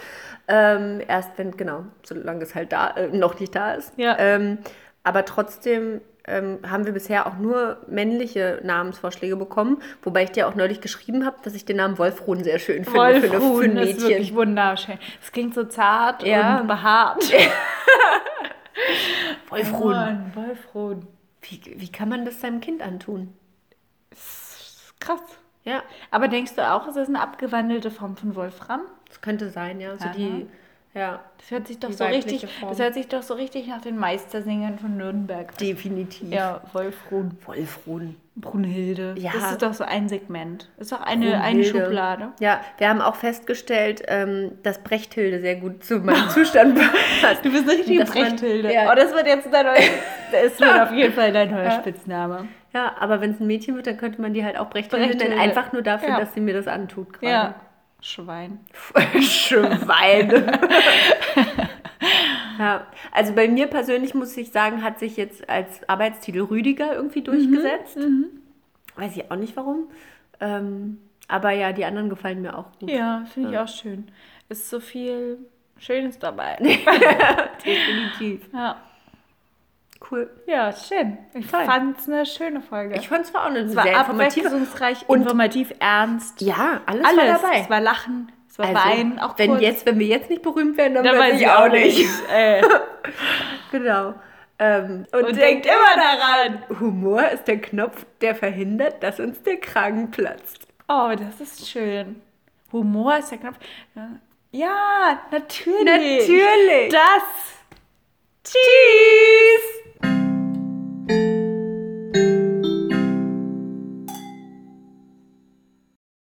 Ähm, erst wenn, genau, solange es halt da äh, noch nicht da ist. Ja. Ähm, aber trotzdem ähm, haben wir bisher auch nur männliche Namensvorschläge bekommen, wobei ich dir auch neulich geschrieben habe, dass ich den Namen Wolfruhn sehr schön finde für, eine, für Wolfruhn ein ist wirklich Mädchen. wunderschön. Es klingt so zart Ja. und behaart. Wolfruhn. Mann, Wolfruhn. Wie, wie kann man das seinem Kind antun? Krass. Ja, Aber denkst du auch, es ist eine abgewandelte Form von Wolfram? das könnte sein, ja. So Aha. die, ja, Das hört sich doch so richtig, Form. das hört sich doch so richtig nach den Meistersingern von Nürnberg. definitiv. Ja, Wolfruhn, Wolfruhn. Brunhilde. Ja. Das ist doch so ein Segment. Das ist doch eine, eine. Schublade. Ja, wir haben auch festgestellt, ähm, dass Brechthilde sehr gut zu meinem Zustand passt. Du bist eine richtige Brechthilde. ja. Oh, das wird jetzt dein neuer, das wird auf jeden Fall dein neuer Spitzname. Ja, aber wenn es ein Mädchen wird, dann könnte man die halt auch Brechthilde nennen, Brechthilde. einfach nur dafür, Ja. dass sie mir das antut gerade. Ja. Schwein. Schwein. ja, also bei mir persönlich muss ich sagen, hat sich jetzt als Arbeitstitel Rüdiger irgendwie durchgesetzt. Weiß ich auch nicht warum. Ähm, aber ja, die anderen gefallen mir auch gut. Ja, finde ich auch schön. Ist so viel Schönes dabei. Definitiv. ja. Cool. ja, schön. Ich fand es eine schöne Folge. Ich fand es war auch eine es war sehr informative. abwechslungsreich, Und- informativ, ernst. Ja, alles, Alles. war dabei. Es war Lachen, es war Also, Weinen, auch wenn, kurz. jetzt, wenn wir jetzt nicht berühmt werden, dann, Dann weiß ich auch nicht. Äh, Genau. Ähm, und, und denkt denkt immer daran. Humor ist der Knopf, der verhindert, dass uns der Kragen platzt. Oh, das ist schön. Humor ist der Knopf. Ja, natürlich. Natürlich. Das. Tschüss!